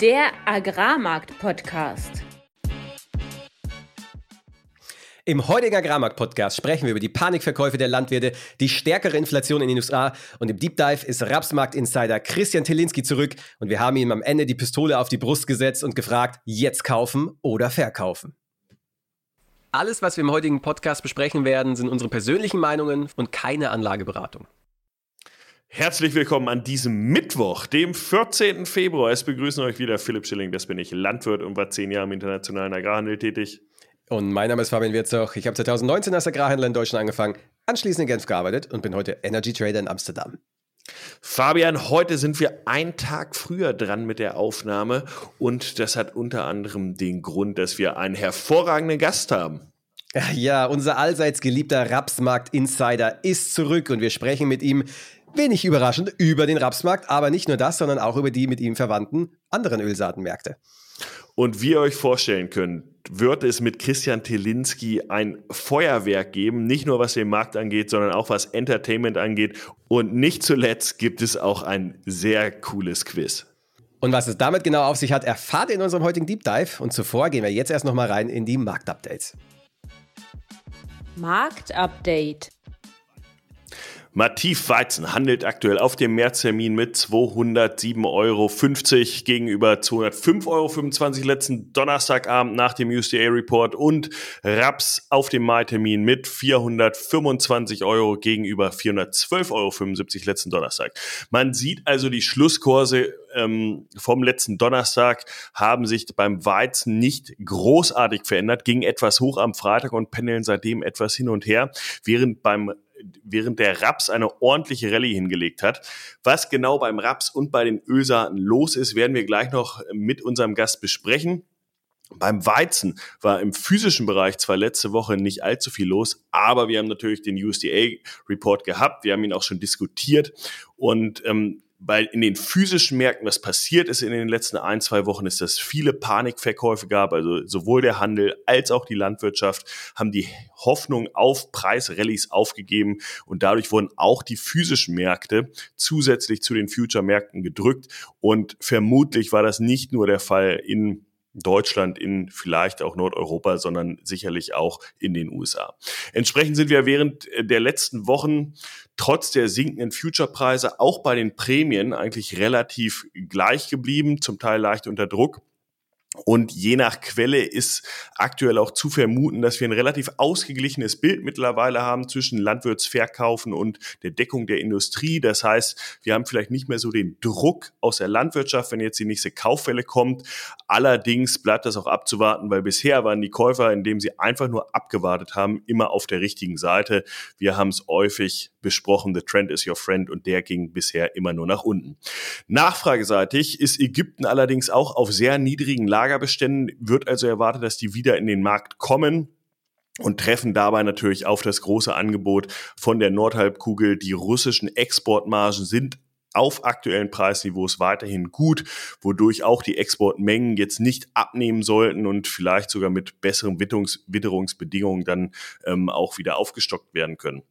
Der Agrarmarkt-Podcast. Im heutigen Agrarmarkt-Podcast sprechen wir über die Panikverkäufe der Landwirte, die stärkere Inflation in den USA und im Deep Dive ist Rapsmarkt-Insider Christian Telinski zurück und wir haben ihm am Ende die Pistole auf die Brust gesetzt und gefragt, jetzt kaufen oder verkaufen. Alles, was wir im heutigen Podcast besprechen werden, sind unsere persönlichen Meinungen und keine Anlageberatung. Herzlich willkommen an diesem Mittwoch, dem 14. Februar. Es begrüßen euch wieder Philipp Schilling, das bin ich, Landwirt und war zehn Jahre im internationalen Agrarhandel tätig. Und mein Name ist Fabian Wirzoch. Ich habe 2019 als Agrarhändler in Deutschland angefangen, anschließend in Genf gearbeitet und bin heute Energy Trader in Amsterdam. Fabian, heute sind wir einen Tag früher dran mit der Aufnahme und das hat unter anderem den Grund, dass wir einen hervorragenden Gast haben. Ja, unser allseits geliebter Rapsmarkt-Insider ist zurück und wir sprechen mit ihm wenig überraschend über den Rapsmarkt, aber nicht nur das, sondern auch über die mit ihm verwandten anderen Ölsaatenmärkte. Und wie ihr euch vorstellen könnt, wird es mit Christian Telinski ein Feuerwerk geben, nicht nur was den Markt angeht, sondern auch was Entertainment angeht. Und nicht zuletzt gibt es auch ein sehr cooles Quiz. Und was es damit genau auf sich hat, erfahrt ihr in unserem heutigen Deep Dive. Und zuvor gehen wir jetzt erst nochmal rein in die Marktupdates. Marktupdate. Mativ Weizen handelt aktuell auf dem Märztermin mit 207,50 Euro gegenüber 205,25 Euro letzten Donnerstagabend nach dem USDA-Report und Raps auf dem Mai-Termin mit 425 Euro gegenüber 412,75 Euro letzten Donnerstag. Man sieht also die Schlusskurse ähm, vom letzten Donnerstag haben sich beim Weizen nicht großartig verändert, ging etwas hoch am Freitag und pendeln seitdem etwas hin und her, während beim während der Raps eine ordentliche Rallye hingelegt hat. Was genau beim Raps und bei den Ölsaaten los ist, werden wir gleich noch mit unserem Gast besprechen. Beim Weizen war im physischen Bereich zwar letzte Woche nicht allzu viel los, aber wir haben natürlich den USDA-Report gehabt, wir haben ihn auch schon diskutiert und ähm, bei, in den physischen Märkten, was passiert ist in den letzten ein, zwei Wochen, ist, dass viele Panikverkäufe gab. Also sowohl der Handel als auch die Landwirtschaft haben die Hoffnung auf Preisrallies aufgegeben und dadurch wurden auch die physischen Märkte zusätzlich zu den Future-Märkten gedrückt. Und vermutlich war das nicht nur der Fall in Deutschland, in vielleicht auch Nordeuropa, sondern sicherlich auch in den USA. Entsprechend sind wir während der letzten Wochen trotz der sinkenden Future-Preise auch bei den Prämien eigentlich relativ gleich geblieben, zum Teil leicht unter Druck. Und je nach Quelle ist aktuell auch zu vermuten, dass wir ein relativ ausgeglichenes Bild mittlerweile haben zwischen Landwirtsverkaufen und der Deckung der Industrie. Das heißt, wir haben vielleicht nicht mehr so den Druck aus der Landwirtschaft, wenn jetzt die nächste Kauffälle kommt. Allerdings bleibt das auch abzuwarten, weil bisher waren die Käufer, indem sie einfach nur abgewartet haben, immer auf der richtigen Seite. Wir haben es häufig besprochen, the trend is your friend und der ging bisher immer nur nach unten. Nachfrageseitig ist Ägypten allerdings auch auf sehr niedrigen Lagerbeständen, wird also erwartet, dass die wieder in den Markt kommen und treffen dabei natürlich auf das große Angebot von der Nordhalbkugel. Die russischen Exportmargen sind auf aktuellen Preisniveaus weiterhin gut, wodurch auch die Exportmengen jetzt nicht abnehmen sollten und vielleicht sogar mit besseren Witterungs Witterungsbedingungen dann ähm, auch wieder aufgestockt werden können.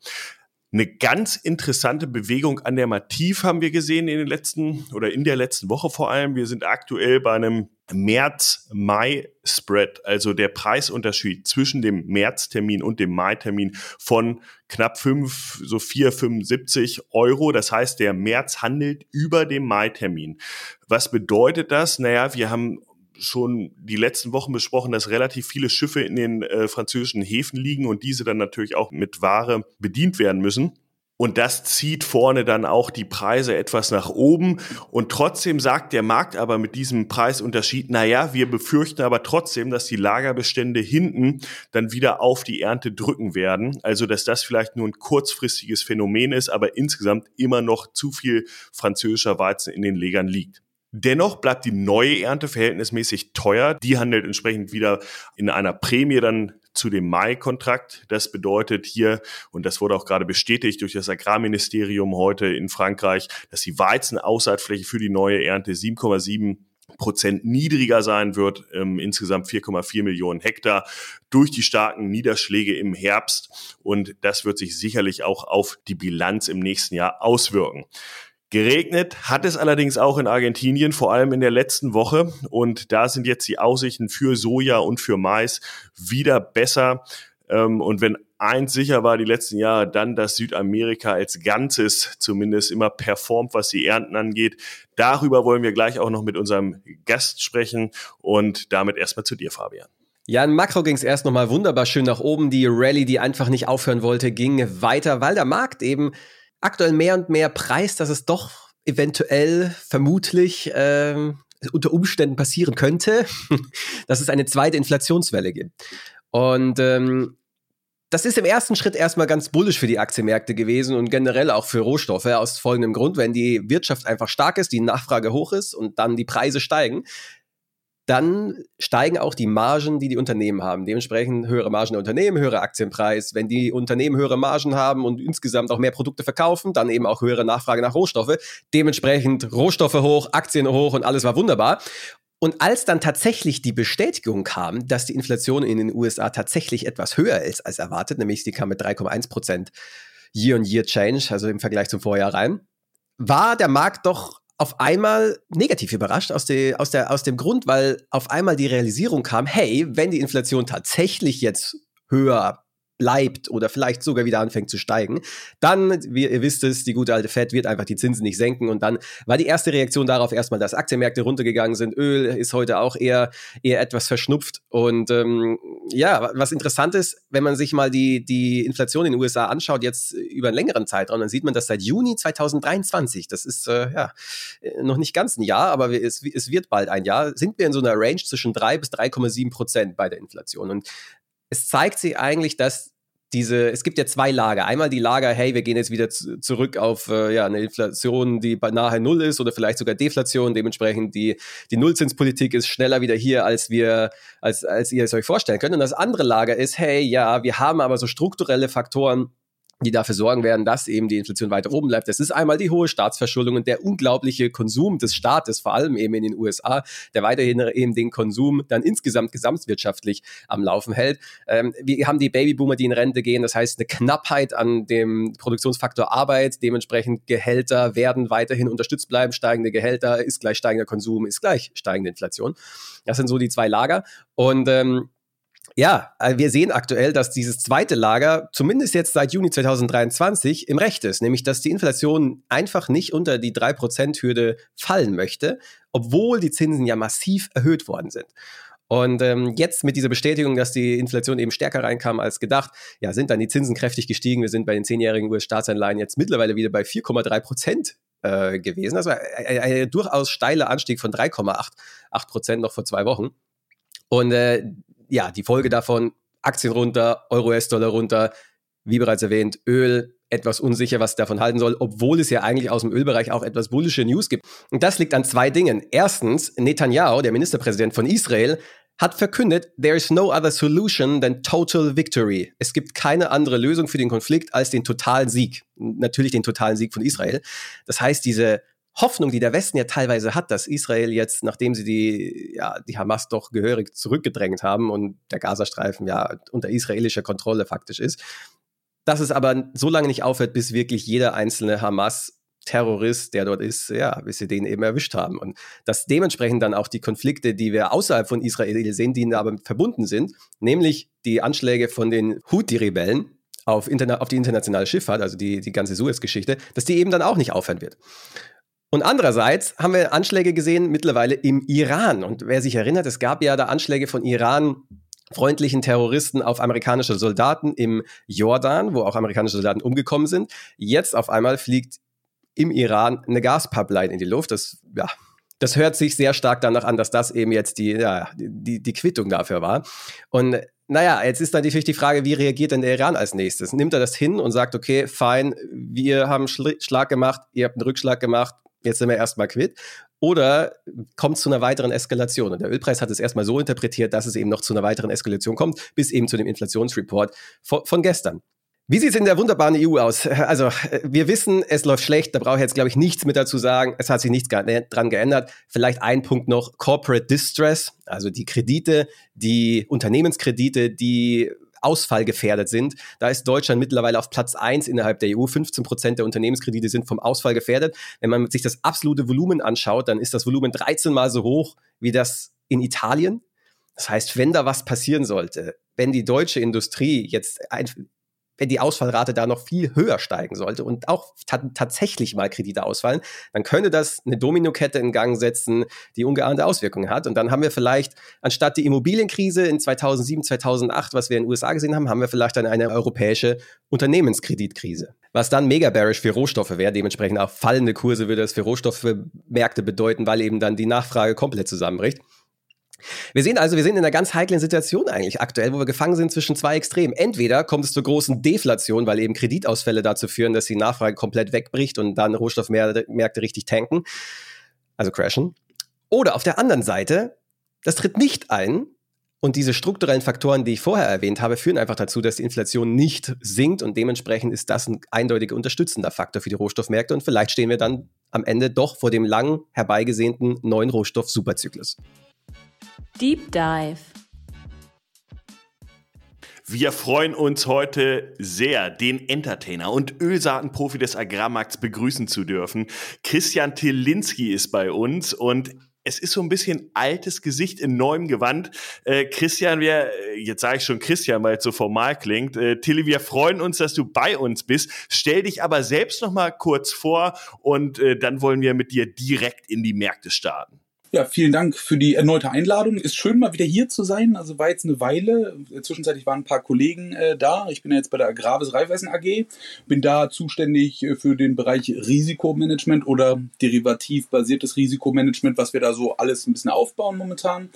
Eine ganz interessante Bewegung an der Mativ haben wir gesehen in den letzten oder in der letzten Woche vor allem. Wir sind aktuell bei einem März-Mai-Spread, also der Preisunterschied zwischen dem Märztermin und dem Mai-Termin von knapp 5, so 4,75 Euro. Das heißt, der März handelt über dem Mai-Termin. Was bedeutet das? Naja, wir haben schon die letzten Wochen besprochen, dass relativ viele Schiffe in den äh, französischen Häfen liegen und diese dann natürlich auch mit Ware bedient werden müssen. Und das zieht vorne dann auch die Preise etwas nach oben. Und trotzdem sagt der Markt aber mit diesem Preisunterschied, na ja, wir befürchten aber trotzdem, dass die Lagerbestände hinten dann wieder auf die Ernte drücken werden. Also, dass das vielleicht nur ein kurzfristiges Phänomen ist, aber insgesamt immer noch zu viel französischer Weizen in den Legern liegt. Dennoch bleibt die neue Ernte verhältnismäßig teuer. Die handelt entsprechend wieder in einer Prämie dann zu dem Mai-Kontrakt. Das bedeutet hier, und das wurde auch gerade bestätigt durch das Agrarministerium heute in Frankreich, dass die Weizenaussaatfläche für die neue Ernte 7,7 Prozent niedriger sein wird, ähm, insgesamt 4,4 Millionen Hektar durch die starken Niederschläge im Herbst. Und das wird sich sicherlich auch auf die Bilanz im nächsten Jahr auswirken. Geregnet hat es allerdings auch in Argentinien, vor allem in der letzten Woche. Und da sind jetzt die Aussichten für Soja und für Mais wieder besser. Ähm, und wenn eins sicher war die letzten Jahre, dann, dass Südamerika als Ganzes zumindest immer performt, was die Ernten angeht. Darüber wollen wir gleich auch noch mit unserem Gast sprechen und damit erstmal zu dir, Fabian. Ja, in Makro ging es erst nochmal wunderbar schön nach oben. Die Rallye, die einfach nicht aufhören wollte, ging weiter, weil der Markt eben aktuell mehr und mehr preist, dass es doch eventuell, vermutlich äh, unter Umständen passieren könnte, dass es eine zweite Inflationswelle gibt. Und ähm, das ist im ersten Schritt erstmal ganz bullisch für die Aktienmärkte gewesen und generell auch für Rohstoffe aus folgendem Grund, wenn die Wirtschaft einfach stark ist, die Nachfrage hoch ist und dann die Preise steigen, dann steigen auch die Margen, die die Unternehmen haben. Dementsprechend höhere Margen der Unternehmen, höhere Aktienpreis. Wenn die Unternehmen höhere Margen haben und insgesamt auch mehr Produkte verkaufen, dann eben auch höhere Nachfrage nach Rohstoffe. Dementsprechend Rohstoffe hoch, Aktien hoch und alles war wunderbar. Und als dann tatsächlich die Bestätigung kam, dass die Inflation in den USA tatsächlich etwas höher ist als erwartet, nämlich sie kam mit 3,1 Prozent Year-on-Year-Change, also im Vergleich zum Vorjahr rein, war der Markt doch auf einmal negativ überrascht aus, de, aus, der, aus dem Grund, weil auf einmal die Realisierung kam, hey, wenn die Inflation tatsächlich jetzt höher bleibt oder vielleicht sogar wieder anfängt zu steigen, dann, wie ihr wisst es, die gute alte Fed wird einfach die Zinsen nicht senken und dann war die erste Reaktion darauf erstmal, dass Aktienmärkte runtergegangen sind. Öl ist heute auch eher, eher etwas verschnupft und ähm, ja, was interessant ist, wenn man sich mal die, die Inflation in den USA anschaut, jetzt über einen längeren Zeitraum, dann sieht man, dass seit Juni 2023, das ist äh, ja noch nicht ganz ein Jahr, aber es, es wird bald ein Jahr, sind wir in so einer Range zwischen 3 bis 3,7 Prozent bei der Inflation und es zeigt sich eigentlich, dass diese, es gibt ja zwei Lager. Einmal die Lager, hey, wir gehen jetzt wieder zurück auf äh, ja, eine Inflation, die nahe Null ist oder vielleicht sogar Deflation. Dementsprechend die, die Nullzinspolitik ist schneller wieder hier, als wir, als, als ihr es euch vorstellen könnt. Und das andere Lager ist, hey, ja, wir haben aber so strukturelle Faktoren, die dafür sorgen werden, dass eben die Inflation weiter oben bleibt. Das ist einmal die hohe Staatsverschuldung und der unglaubliche Konsum des Staates, vor allem eben in den USA, der weiterhin eben den Konsum dann insgesamt gesamtwirtschaftlich am Laufen hält. Ähm, wir haben die Babyboomer, die in Rente gehen, das heißt eine Knappheit an dem Produktionsfaktor Arbeit, dementsprechend Gehälter werden weiterhin unterstützt bleiben, steigende Gehälter ist gleich steigender Konsum, ist gleich steigende Inflation. Das sind so die zwei Lager und ähm, ja, äh, wir sehen aktuell, dass dieses zweite Lager zumindest jetzt seit Juni 2023 im Recht ist, nämlich dass die Inflation einfach nicht unter die 3%-Hürde fallen möchte, obwohl die Zinsen ja massiv erhöht worden sind. Und ähm, jetzt mit dieser Bestätigung, dass die Inflation eben stärker reinkam als gedacht, ja, sind dann die Zinsen kräftig gestiegen. Wir sind bei den zehnjährigen US-Staatsanleihen jetzt mittlerweile wieder bei 4,3 Prozent äh, gewesen. Also ein, ein, durchaus steiler Anstieg von 3,8 Prozent noch vor zwei Wochen. Und äh, ja, die Folge davon, Aktien runter, Euro-US-Dollar runter, wie bereits erwähnt, Öl etwas unsicher, was davon halten soll, obwohl es ja eigentlich aus dem Ölbereich auch etwas bullische News gibt. Und das liegt an zwei Dingen. Erstens, Netanyahu, der Ministerpräsident von Israel, hat verkündet, there is no other solution than total victory. Es gibt keine andere Lösung für den Konflikt als den totalen Sieg. Natürlich den totalen Sieg von Israel. Das heißt, diese Hoffnung, die der Westen ja teilweise hat, dass Israel jetzt, nachdem sie die, ja, die Hamas doch gehörig zurückgedrängt haben und der Gazastreifen ja unter israelischer Kontrolle faktisch ist, dass es aber so lange nicht aufhört, bis wirklich jeder einzelne Hamas Terrorist, der dort ist, ja, bis sie den eben erwischt haben. Und dass dementsprechend dann auch die Konflikte, die wir außerhalb von Israel sehen, die aber verbunden sind, nämlich die Anschläge von den Houthi-Rebellen auf, auf, die internationale Schifffahrt, also die, die ganze Suez-Geschichte, dass die eben dann auch nicht aufhören wird. Und andererseits haben wir Anschläge gesehen mittlerweile im Iran. Und wer sich erinnert, es gab ja da Anschläge von Iran freundlichen Terroristen auf amerikanische Soldaten im Jordan, wo auch amerikanische Soldaten umgekommen sind. Jetzt auf einmal fliegt im Iran eine Gaspipeline in die Luft. Das, ja, das hört sich sehr stark danach an, dass das eben jetzt die, ja, die, die Quittung dafür war. Und naja, jetzt ist natürlich die Frage, wie reagiert denn der Iran als nächstes? Nimmt er das hin und sagt, okay, fein, wir haben Schlag gemacht, ihr habt einen Rückschlag gemacht, jetzt sind wir erstmal quitt. Oder kommt zu einer weiteren Eskalation? Und der Ölpreis hat es erstmal so interpretiert, dass es eben noch zu einer weiteren Eskalation kommt, bis eben zu dem Inflationsreport von, von gestern. Wie sieht es in der wunderbaren EU aus? Also, wir wissen, es läuft schlecht, da brauche ich jetzt, glaube ich, nichts mehr dazu sagen. Es hat sich nichts dran geändert. Vielleicht ein Punkt noch, Corporate Distress, also die Kredite, die Unternehmenskredite, die ausfallgefährdet sind. Da ist Deutschland mittlerweile auf Platz 1 innerhalb der EU. 15 Prozent der Unternehmenskredite sind vom Ausfall gefährdet. Wenn man sich das absolute Volumen anschaut, dann ist das Volumen 13 mal so hoch wie das in Italien. Das heißt, wenn da was passieren sollte, wenn die deutsche Industrie jetzt wenn die Ausfallrate da noch viel höher steigen sollte und auch tatsächlich mal Kredite ausfallen, dann könnte das eine Dominokette in Gang setzen, die ungeahnte Auswirkungen hat. Und dann haben wir vielleicht, anstatt die Immobilienkrise in 2007, 2008, was wir in den USA gesehen haben, haben wir vielleicht dann eine europäische Unternehmenskreditkrise. Was dann mega bearish für Rohstoffe wäre, dementsprechend auch fallende Kurse würde das für Rohstoffmärkte bedeuten, weil eben dann die Nachfrage komplett zusammenbricht. Wir sehen also, wir sind in einer ganz heiklen Situation eigentlich aktuell, wo wir gefangen sind zwischen zwei Extremen. Entweder kommt es zur großen Deflation, weil eben Kreditausfälle dazu führen, dass die Nachfrage komplett wegbricht und dann Rohstoffmärkte richtig tanken, also crashen. Oder auf der anderen Seite, das tritt nicht ein und diese strukturellen Faktoren, die ich vorher erwähnt habe, führen einfach dazu, dass die Inflation nicht sinkt und dementsprechend ist das ein eindeutig unterstützender Faktor für die Rohstoffmärkte und vielleicht stehen wir dann am Ende doch vor dem lang herbeigesehnten neuen Rohstoff-Superzyklus. Deep Dive. Wir freuen uns heute sehr, den Entertainer und Ölsaatenprofi des Agrarmarkts begrüßen zu dürfen. Christian Tilinski ist bei uns und es ist so ein bisschen altes Gesicht in neuem Gewand. Äh, Christian, wir, jetzt sage ich schon Christian, weil es so formal klingt. Äh, Tilly, wir freuen uns, dass du bei uns bist. Stell dich aber selbst noch mal kurz vor und äh, dann wollen wir mit dir direkt in die Märkte starten. Ja, vielen Dank für die erneute Einladung. Ist schön, mal wieder hier zu sein. Also war jetzt eine Weile. Zwischenzeitlich waren ein paar Kollegen äh, da. Ich bin ja jetzt bei der Agravis Raiffeisen AG. Bin da zuständig äh, für den Bereich Risikomanagement oder derivativ basiertes Risikomanagement, was wir da so alles ein bisschen aufbauen momentan.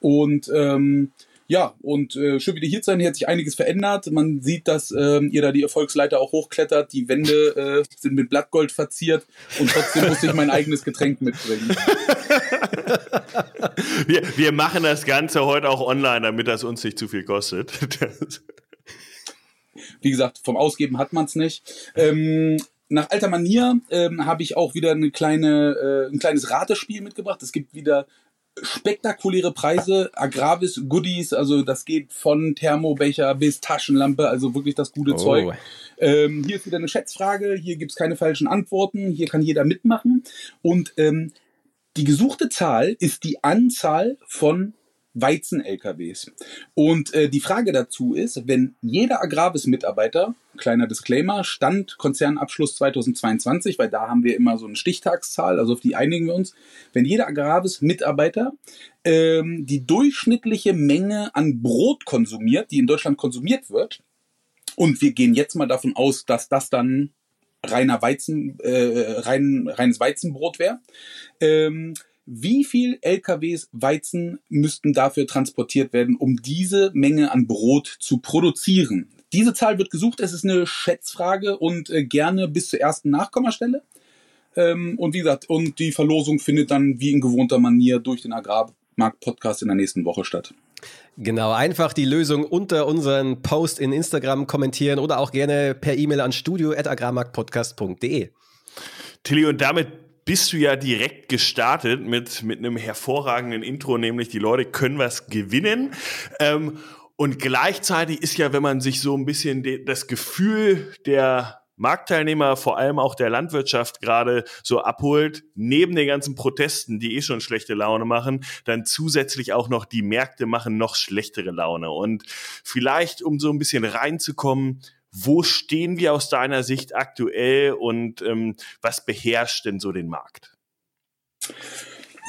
Und ähm, ja, und äh, schön wieder hier zu sein. Hier hat sich einiges verändert. Man sieht, dass ähm, ihr da die Erfolgsleiter auch hochklettert. Die Wände äh, sind mit Blattgold verziert und trotzdem muss ich mein eigenes Getränk mitbringen. wir, wir machen das Ganze heute auch online, damit das uns nicht zu viel kostet. Wie gesagt, vom Ausgeben hat man es nicht. Ähm, nach alter Manier ähm, habe ich auch wieder eine kleine, äh, ein kleines Ratespiel mitgebracht. Es gibt wieder spektakuläre Preise, Agravis Goodies, also das geht von Thermobecher bis Taschenlampe, also wirklich das gute oh. Zeug. Ähm, hier ist wieder eine Schätzfrage, hier gibt's keine falschen Antworten, hier kann jeder mitmachen. Und ähm, die gesuchte Zahl ist die Anzahl von Weizen-LKWs. Und äh, die Frage dazu ist, wenn jeder Agravis-Mitarbeiter, kleiner Disclaimer, Stand Konzernabschluss 2022, weil da haben wir immer so eine Stichtagszahl, also auf die einigen wir uns, wenn jeder Agravis-Mitarbeiter ähm, die durchschnittliche Menge an Brot konsumiert, die in Deutschland konsumiert wird, und wir gehen jetzt mal davon aus, dass das dann reiner Weizen, äh, rein, reines Weizenbrot wäre, ähm, wie viel LKWs Weizen müssten dafür transportiert werden, um diese Menge an Brot zu produzieren? Diese Zahl wird gesucht, es ist eine Schätzfrage und äh, gerne bis zur ersten Nachkommastelle. Ähm, und wie gesagt, und die Verlosung findet dann wie in gewohnter Manier durch den Agrarmarkt-Podcast in der nächsten Woche statt. Genau, einfach die Lösung unter unseren Post in Instagram kommentieren oder auch gerne per E-Mail an studio.agrarmarktpodcast.de. Tilly, und damit bist du ja direkt gestartet mit, mit einem hervorragenden Intro, nämlich die Leute können was gewinnen. Ähm, und gleichzeitig ist ja, wenn man sich so ein bisschen das Gefühl der Marktteilnehmer, vor allem auch der Landwirtschaft gerade so abholt, neben den ganzen Protesten, die eh schon schlechte Laune machen, dann zusätzlich auch noch die Märkte machen noch schlechtere Laune. Und vielleicht, um so ein bisschen reinzukommen, wo stehen wir aus deiner Sicht aktuell und ähm, was beherrscht denn so den Markt?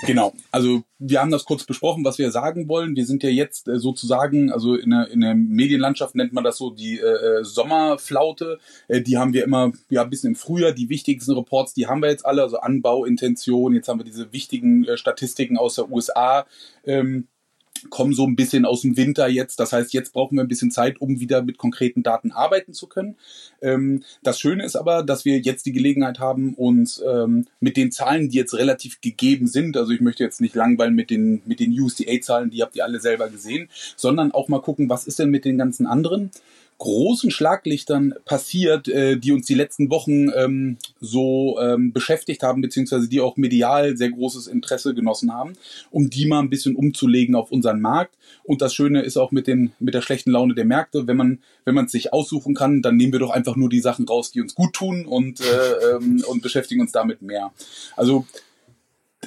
Genau, also wir haben das kurz besprochen, was wir sagen wollen. Wir sind ja jetzt äh, sozusagen, also in der, in der Medienlandschaft nennt man das so die äh, äh Sommerflaute. Äh, die haben wir immer ja ein bisschen im Frühjahr. Die wichtigsten Reports, die haben wir jetzt alle, also Anbauintention. Jetzt haben wir diese wichtigen äh, Statistiken aus der USA. Ähm, kommen so ein bisschen aus dem Winter jetzt. Das heißt, jetzt brauchen wir ein bisschen Zeit, um wieder mit konkreten Daten arbeiten zu können. Ähm, das Schöne ist aber, dass wir jetzt die Gelegenheit haben, uns ähm, mit den Zahlen, die jetzt relativ gegeben sind, also ich möchte jetzt nicht langweilen mit den, mit den USDA-Zahlen, die habt ihr alle selber gesehen, sondern auch mal gucken, was ist denn mit den ganzen anderen großen Schlaglichtern passiert, äh, die uns die letzten Wochen ähm, so ähm, beschäftigt haben, beziehungsweise die auch medial sehr großes Interesse genossen haben, um die mal ein bisschen umzulegen auf unseren Markt. Und das Schöne ist auch mit, den, mit der schlechten Laune der Märkte, wenn man wenn man es sich aussuchen kann, dann nehmen wir doch einfach nur die Sachen raus, die uns gut tun und, äh, ähm, und beschäftigen uns damit mehr. Also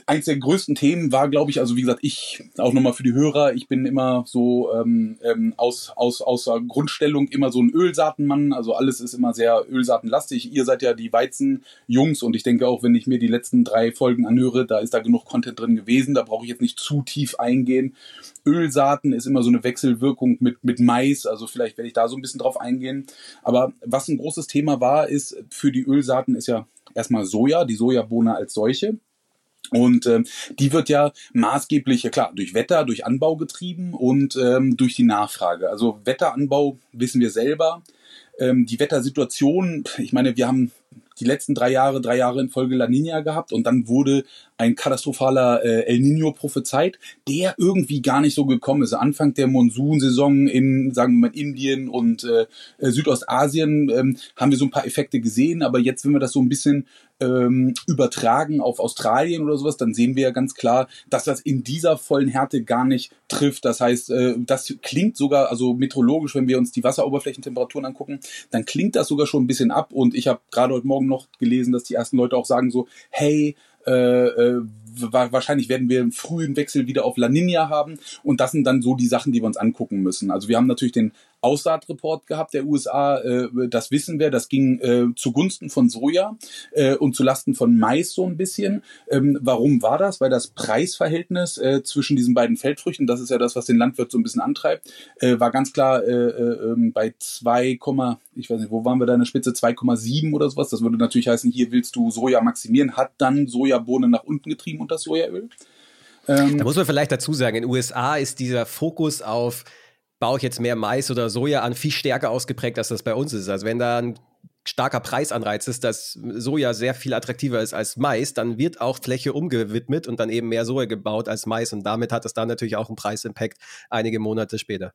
eins der größten Themen war, glaube ich, also wie gesagt, ich, auch nochmal für die Hörer, ich bin immer so ähm, ähm, aus, aus, aus Grundstellung immer so ein Ölsaatenmann, also alles ist immer sehr ölsaatenlastig. Ihr seid ja die Weizenjungs und ich denke auch, wenn ich mir die letzten drei Folgen anhöre, da ist da genug Content drin gewesen, da brauche ich jetzt nicht zu tief eingehen. Ölsaaten ist immer so eine Wechselwirkung mit, mit Mais, also vielleicht werde ich da so ein bisschen drauf eingehen. Aber was ein großes Thema war, ist für die Ölsaaten ist ja erstmal Soja, die Sojabohne als solche. Und ähm, die wird ja maßgeblich, ja klar, durch Wetter, durch Anbau getrieben und ähm, durch die Nachfrage. Also Wetteranbau wissen wir selber. Ähm, die Wettersituation, ich meine, wir haben die letzten drei Jahre, drei Jahre in Folge La Nina gehabt und dann wurde ein katastrophaler äh, El Nino prophezeit, der irgendwie gar nicht so gekommen ist. Anfang der Monsunsaison in, sagen wir mal, Indien und äh, äh Südostasien ähm, haben wir so ein paar Effekte gesehen, aber jetzt, wenn wir das so ein bisschen ähm, übertragen auf Australien oder sowas, dann sehen wir ja ganz klar, dass das in dieser vollen Härte gar nicht trifft. Das heißt, äh, das klingt sogar, also meteorologisch, wenn wir uns die Wasseroberflächentemperaturen angucken, dann klingt das sogar schon ein bisschen ab. Und ich habe gerade heute Morgen noch gelesen, dass die ersten Leute auch sagen so, hey, äh, äh, wahrscheinlich werden wir einen frühen Wechsel wieder auf La Nina haben. Und das sind dann so die Sachen, die wir uns angucken müssen. Also wir haben natürlich den Aussaatreport gehabt der USA. Äh, das wissen wir. Das ging äh, zugunsten von Soja äh, und zulasten von Mais so ein bisschen. Ähm, warum war das? Weil das Preisverhältnis äh, zwischen diesen beiden Feldfrüchten, das ist ja das, was den Landwirt so ein bisschen antreibt, äh, war ganz klar äh, äh, ähm, bei 2, ich weiß nicht, wo waren wir da in der Spitze? 2,7 oder sowas. Das würde natürlich heißen, hier willst du Soja maximieren, hat dann Sojabohnen nach unten getrieben und das Sojaöl. Ähm, da muss man vielleicht dazu sagen, in den USA ist dieser Fokus auf baue ich jetzt mehr Mais oder Soja an, viel stärker ausgeprägt, als das bei uns ist. Also wenn da ein starker Preisanreiz ist, dass Soja sehr viel attraktiver ist als Mais, dann wird auch Fläche umgewidmet und dann eben mehr Soja gebaut als Mais und damit hat es dann natürlich auch einen Preisimpact einige Monate später.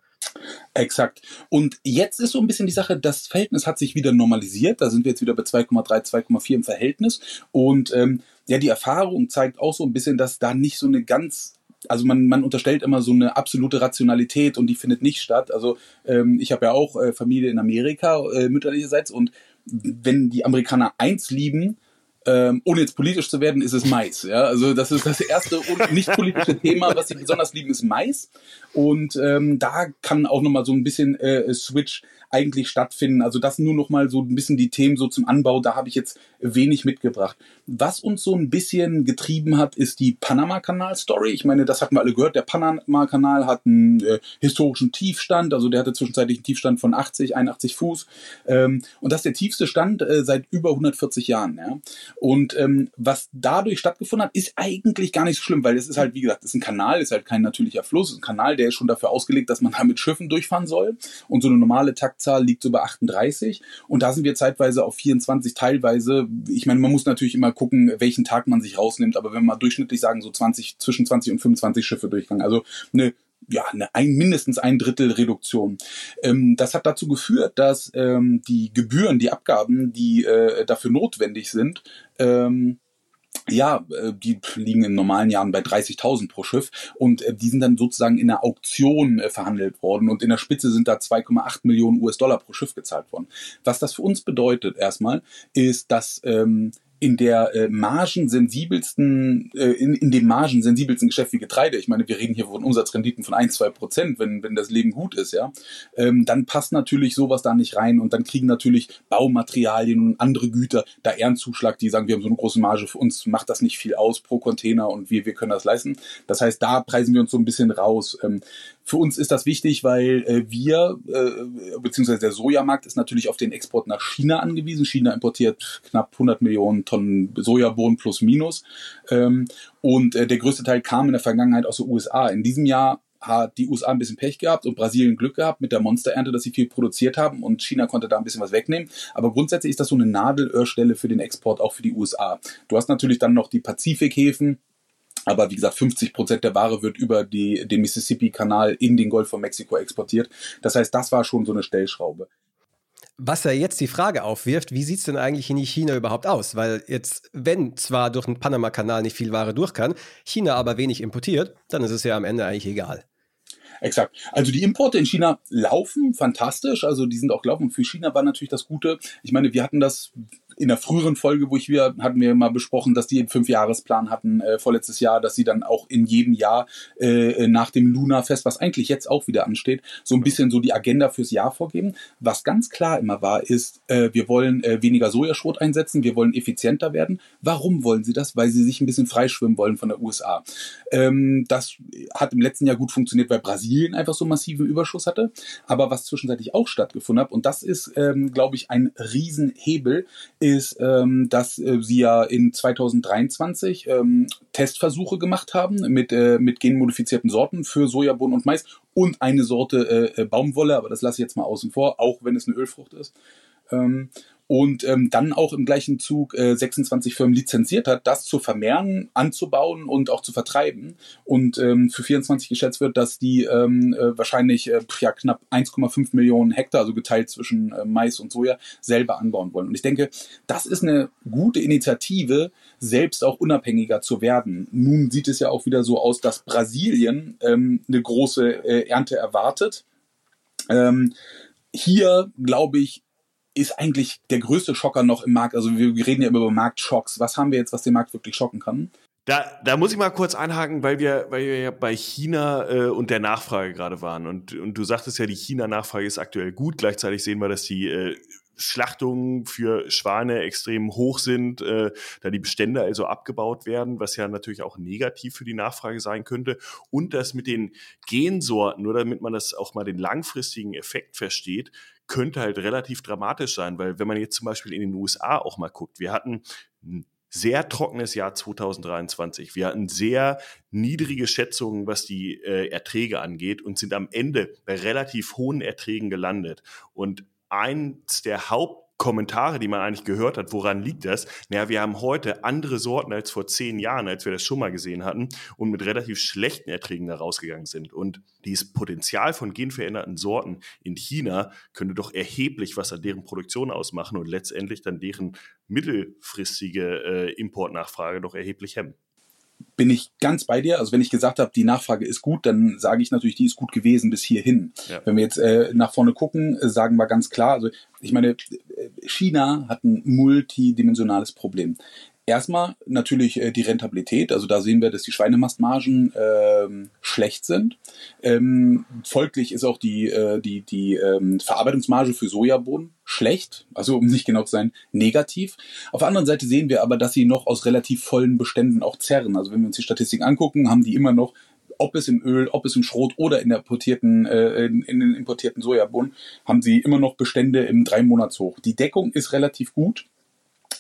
Exakt. Und jetzt ist so ein bisschen die Sache, das Verhältnis hat sich wieder normalisiert. Da sind wir jetzt wieder bei 2,3, 2,4 im Verhältnis. Und ähm, ja, die Erfahrung zeigt auch so ein bisschen, dass da nicht so eine ganz also man, man unterstellt immer so eine absolute Rationalität und die findet nicht statt. Also ähm, ich habe ja auch äh, Familie in Amerika äh, mütterlicherseits und wenn die Amerikaner eins lieben, ähm, ohne jetzt politisch zu werden, ist es Mais. Ja? Also das ist das erste nicht politische Thema, was sie besonders lieben, ist Mais. Und ähm, da kann auch nochmal so ein bisschen äh, Switch eigentlich stattfinden. Also das nur noch mal so ein bisschen die Themen so zum Anbau, da habe ich jetzt wenig mitgebracht. Was uns so ein bisschen getrieben hat, ist die Panama-Kanal-Story. Ich meine, das hatten wir alle gehört. Der Panama-Kanal hat einen äh, historischen Tiefstand, also der hatte zwischenzeitlich einen Tiefstand von 80, 81 Fuß. Ähm, und das ist der tiefste Stand äh, seit über 140 Jahren. Ja? Und ähm, was dadurch stattgefunden hat, ist eigentlich gar nicht so schlimm, weil es ist halt, wie gesagt, es ist ein Kanal, ist halt kein natürlicher Fluss, ist ein Kanal, der ist schon dafür ausgelegt, dass man da mit Schiffen durchfahren soll. Und so eine normale Takt Taktzahl liegt so bei 38 und da sind wir zeitweise auf 24, teilweise. Ich meine, man muss natürlich immer gucken, welchen Tag man sich rausnimmt, aber wenn mal durchschnittlich sagen, so 20, zwischen 20 und 25 Schiffe durchgegangen. Also eine ja, eine ein, mindestens ein Drittel Reduktion. Ähm, das hat dazu geführt, dass ähm, die Gebühren, die Abgaben, die äh, dafür notwendig sind, ähm, ja, äh, die liegen in normalen Jahren bei 30.000 pro Schiff und äh, die sind dann sozusagen in der Auktion äh, verhandelt worden und in der Spitze sind da 2,8 Millionen US-Dollar pro Schiff gezahlt worden. Was das für uns bedeutet erstmal, ist, dass ähm, in der äh, margensensibelsten, äh, in, in dem margensensibelsten Geschäft wie Getreide, ich meine, wir reden hier von Umsatzrenditen von ein, zwei Prozent, wenn, wenn das Leben gut ist, ja, ähm, dann passt natürlich sowas da nicht rein und dann kriegen natürlich Baumaterialien und andere Güter da eher einen Zuschlag, die sagen, wir haben so eine große Marge, für uns macht das nicht viel aus pro Container und wir, wir können das leisten. Das heißt, da preisen wir uns so ein bisschen raus. Ähm, für uns ist das wichtig, weil äh, wir, äh, beziehungsweise der Sojamarkt ist natürlich auf den Export nach China angewiesen. China importiert knapp 100 Millionen Tonnen Sojabohnen plus minus. Ähm, und äh, der größte Teil kam in der Vergangenheit aus den USA. In diesem Jahr hat die USA ein bisschen Pech gehabt und Brasilien Glück gehabt mit der Monsterernte, dass sie viel produziert haben und China konnte da ein bisschen was wegnehmen. Aber grundsätzlich ist das so eine Nadelöhrstelle für den Export auch für die USA. Du hast natürlich dann noch die Pazifikhäfen, aber wie gesagt, 50 Prozent der Ware wird über die, den Mississippi-Kanal in den Golf von Mexiko exportiert. Das heißt, das war schon so eine Stellschraube. Was ja jetzt die Frage aufwirft, wie sieht es denn eigentlich in China überhaupt aus? Weil jetzt, wenn zwar durch den Panama-Kanal nicht viel Ware durch kann, China aber wenig importiert, dann ist es ja am Ende eigentlich egal. Exakt. Also die Importe in China laufen fantastisch. Also die sind auch gelaufen. Und für China war natürlich das Gute. Ich meine, wir hatten das in der früheren Folge, wo ich wieder, hatten wir mal besprochen, dass die einen Fünfjahresplan hatten, äh, vorletztes Jahr, dass sie dann auch in jedem Jahr äh, nach dem Luna-Fest, was eigentlich jetzt auch wieder ansteht, so ein bisschen so die Agenda fürs Jahr vorgeben. Was ganz klar immer war, ist, äh, wir wollen äh, weniger Sojaschrot einsetzen, wir wollen effizienter werden. Warum wollen sie das? Weil sie sich ein bisschen freischwimmen wollen von der USA. Ähm, das hat im letzten Jahr gut funktioniert, weil Brasilien einfach so massiven Überschuss hatte. Aber was zwischenzeitlich auch stattgefunden hat, und das ist, ähm, glaube ich, ein Riesenhebel, ist, ähm, dass äh, sie ja in 2023 ähm, Testversuche gemacht haben mit, äh, mit genmodifizierten Sorten für Sojabohnen und Mais und eine Sorte äh, äh Baumwolle, aber das lasse ich jetzt mal außen vor, auch wenn es eine Ölfrucht ist. Ähm, und ähm, dann auch im gleichen Zug äh, 26 Firmen lizenziert hat, das zu vermehren, anzubauen und auch zu vertreiben. Und ähm, für 24 geschätzt wird, dass die ähm, äh, wahrscheinlich äh, ja, knapp 1,5 Millionen Hektar, also geteilt zwischen äh, Mais und Soja, selber anbauen wollen. Und ich denke, das ist eine gute Initiative, selbst auch unabhängiger zu werden. Nun sieht es ja auch wieder so aus, dass Brasilien ähm, eine große äh, Ernte erwartet. Ähm, hier, glaube ich, ist eigentlich der größte Schocker noch im Markt. Also wir, reden ja immer über Marktschocks. Was haben wir jetzt, was den Markt wirklich schocken kann? Da, da muss ich mal kurz einhaken, weil wir, weil wir ja bei China äh, und der Nachfrage gerade waren. Und, und du sagtest ja, die China-Nachfrage ist aktuell gut. Gleichzeitig sehen wir, dass die äh, Schlachtungen für Schweine extrem hoch sind, äh, da die Bestände also abgebaut werden, was ja natürlich auch negativ für die Nachfrage sein könnte. Und das mit den Gensorten, nur damit man das auch mal den langfristigen Effekt versteht, könnte halt relativ dramatisch sein, weil wenn man jetzt zum Beispiel in den USA auch mal guckt, wir hatten ein sehr trockenes Jahr 2023. Wir hatten sehr niedrige Schätzungen, was die äh, Erträge angeht und sind am Ende bei relativ hohen Erträgen gelandet. Und eins der Haupt Kommentare, die man eigentlich gehört hat, woran liegt das? Naja, wir haben heute andere Sorten als vor zehn Jahren, als wir das schon mal gesehen hatten und mit relativ schlechten Erträgen da rausgegangen sind. Und dieses Potenzial von genveränderten Sorten in China könnte doch erheblich was an deren Produktion ausmachen und letztendlich dann deren mittelfristige äh, Importnachfrage doch erheblich hemmen bin ich ganz bei dir. Also wenn ich gesagt habe, die Nachfrage ist gut, dann sage ich natürlich, die ist gut gewesen bis hierhin. Ja. Wenn wir jetzt äh, nach vorne gucken, äh, sagen wir ganz klar, also ich meine, äh, China hat ein multidimensionales Problem. Erstmal natürlich äh, die Rentabilität, also da sehen wir, dass die Schweinemastmargen ähm, schlecht sind. Ähm, folglich ist auch die, äh, die, die ähm, Verarbeitungsmarge für Sojabohnen schlecht, also um nicht genau zu sein, negativ. Auf der anderen Seite sehen wir aber, dass sie noch aus relativ vollen Beständen auch zerren. Also wenn wir uns die Statistiken angucken, haben die immer noch ob es im Öl, ob es im Schrot oder in der importierten, äh, in, in den importierten Sojabohnen, haben sie immer noch Bestände im drei Monats hoch. Die Deckung ist relativ gut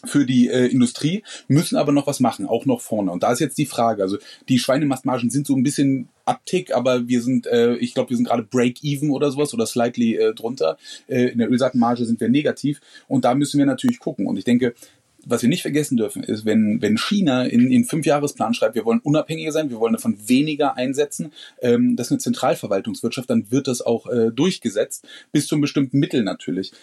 für die äh, Industrie, müssen aber noch was machen, auch noch vorne. Und da ist jetzt die Frage, also die Schweinemastmargen sind so ein bisschen Abtick, aber wir sind, äh, ich glaube, wir sind gerade Break-Even oder sowas oder slightly äh, drunter. Äh, in der Ölsaatenmarge sind wir negativ und da müssen wir natürlich gucken. Und ich denke, was wir nicht vergessen dürfen, ist, wenn, wenn China in, in fünf Jahresplan schreibt, wir wollen unabhängiger sein, wir wollen davon weniger einsetzen, ähm, das ist eine Zentralverwaltungswirtschaft, dann wird das auch äh, durchgesetzt, bis zu einem bestimmten Mittel natürlich.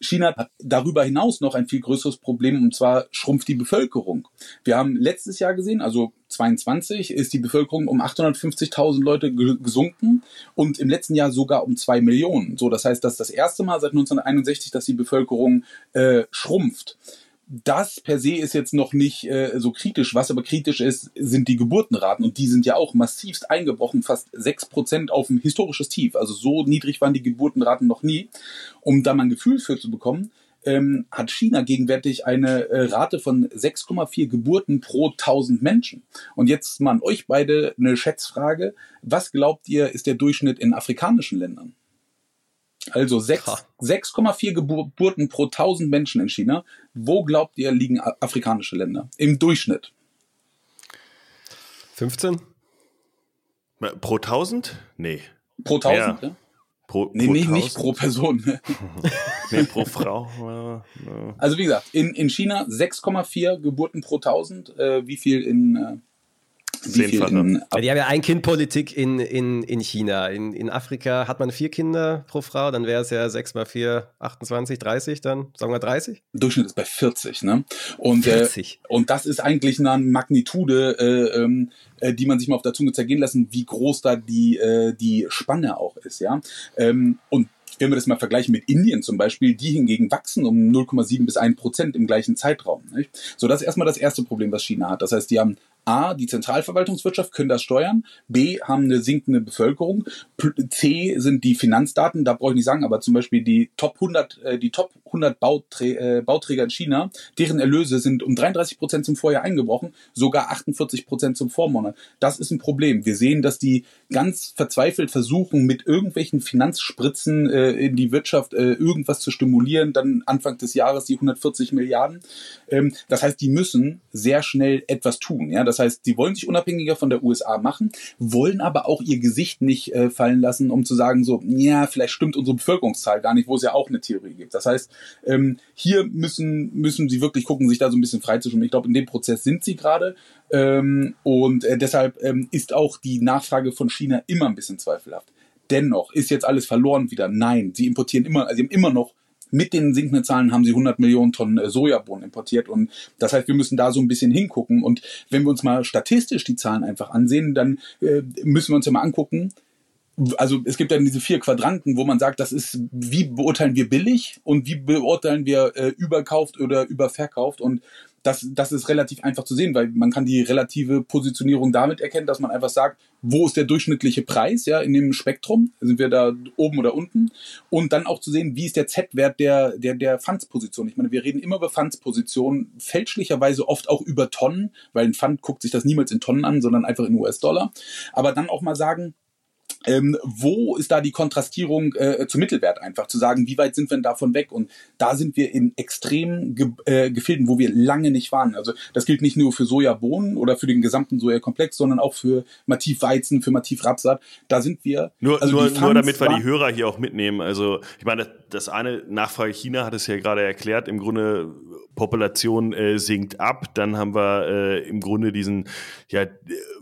China hat darüber hinaus noch ein viel größeres Problem und zwar schrumpft die Bevölkerung. Wir haben letztes Jahr gesehen, also 22, ist die Bevölkerung um 850.000 Leute gesunken und im letzten Jahr sogar um zwei Millionen. So, das heißt, das ist das erste Mal seit 1961, dass die Bevölkerung äh, schrumpft das per se ist jetzt noch nicht äh, so kritisch. Was aber kritisch ist, sind die Geburtenraten. Und die sind ja auch massivst eingebrochen, fast sechs Prozent auf ein historisches Tief. Also so niedrig waren die Geburtenraten noch nie. Um da mal ein Gefühl für zu bekommen, ähm, hat China gegenwärtig eine äh, Rate von 6,4 Geburten pro 1000 Menschen. Und jetzt mal an euch beide eine Schätzfrage. Was glaubt ihr, ist der Durchschnitt in afrikanischen Ländern? Also 6,4 Geburten pro 1000 Menschen in China. Wo glaubt ihr, liegen afrikanische Länder im Durchschnitt? 15? Pro 1000? Nee. Pro 1000? Ja. Pro, nee, pro nee, nicht pro Person. nee, pro Frau. Also wie gesagt, in, in China 6,4 Geburten pro 1000. Äh, wie viel in, ja, die haben ja Ein-Kind-Politik in, in, in China. In, in Afrika hat man vier Kinder pro Frau, dann wäre es ja 6 mal 4, 28, 30, dann sagen wir 30? Durchschnitt ist bei 40, ne? Und, 40. Äh, und das ist eigentlich eine Magnitude, äh, ähm, äh, die man sich mal auf der Zunge zergehen lassen, wie groß da die, äh, die Spanne auch ist, ja. Ähm, und wenn wir das mal vergleichen mit Indien zum Beispiel, die hingegen wachsen um 0,7 bis 1 Prozent im gleichen Zeitraum. Nicht? So, das ist erstmal das erste Problem, was China hat. Das heißt, die haben A, die Zentralverwaltungswirtschaft können das steuern, B, haben eine sinkende Bevölkerung, C sind die Finanzdaten, da brauche ich nicht sagen, aber zum Beispiel die Top 100, äh, die Top 100 Bauträ äh, Bauträger in China, deren Erlöse sind um 33 Prozent zum Vorjahr eingebrochen, sogar 48 Prozent zum Vormonat. Das ist ein Problem. Wir sehen, dass die ganz verzweifelt versuchen, mit irgendwelchen Finanzspritzen äh, in die Wirtschaft irgendwas zu stimulieren, dann Anfang des Jahres die 140 Milliarden. Ähm, das heißt, die müssen sehr schnell etwas tun. Ja, das das heißt, sie wollen sich unabhängiger von der USA machen, wollen aber auch ihr Gesicht nicht äh, fallen lassen, um zu sagen, so, ja, vielleicht stimmt unsere Bevölkerungszahl gar nicht, wo es ja auch eine Theorie gibt. Das heißt, ähm, hier müssen, müssen sie wirklich gucken, sich da so ein bisschen freizuschwimmen. Ich glaube, in dem Prozess sind sie gerade. Ähm, und äh, deshalb ähm, ist auch die Nachfrage von China immer ein bisschen zweifelhaft. Dennoch ist jetzt alles verloren wieder. Nein, sie importieren immer, also sie haben immer noch mit den sinkenden Zahlen haben sie 100 Millionen Tonnen äh, Sojabohnen importiert und das heißt, wir müssen da so ein bisschen hingucken und wenn wir uns mal statistisch die Zahlen einfach ansehen, dann äh, müssen wir uns ja mal angucken, also es gibt dann diese vier Quadranten, wo man sagt, das ist, wie beurteilen wir billig und wie beurteilen wir äh, überkauft oder überverkauft? Und das, das ist relativ einfach zu sehen, weil man kann die relative Positionierung damit erkennen, dass man einfach sagt, wo ist der durchschnittliche Preis, ja, in dem Spektrum, sind wir da oben oder unten? Und dann auch zu sehen, wie ist der Z-Wert der, der, der Fundsposition. Ich meine, wir reden immer über Fundspositionen, fälschlicherweise oft auch über Tonnen, weil ein Fund guckt sich das niemals in Tonnen an, sondern einfach in US-Dollar, aber dann auch mal sagen, ähm, wo ist da die Kontrastierung äh, zum Mittelwert einfach zu sagen, wie weit sind wir denn davon weg? Und da sind wir in extremen Ge äh, Gefilden, wo wir lange nicht waren. Also das gilt nicht nur für Sojabohnen oder für den gesamten Sojakomplex, sondern auch für Mativ Weizen, für Mativ Rapsat. Da sind wir. Nur, also nur, nur damit wir die Hörer hier auch mitnehmen. Also ich meine, das eine Nachfrage China hat es ja gerade erklärt. Im Grunde Population äh, sinkt ab. Dann haben wir äh, im Grunde diesen ja,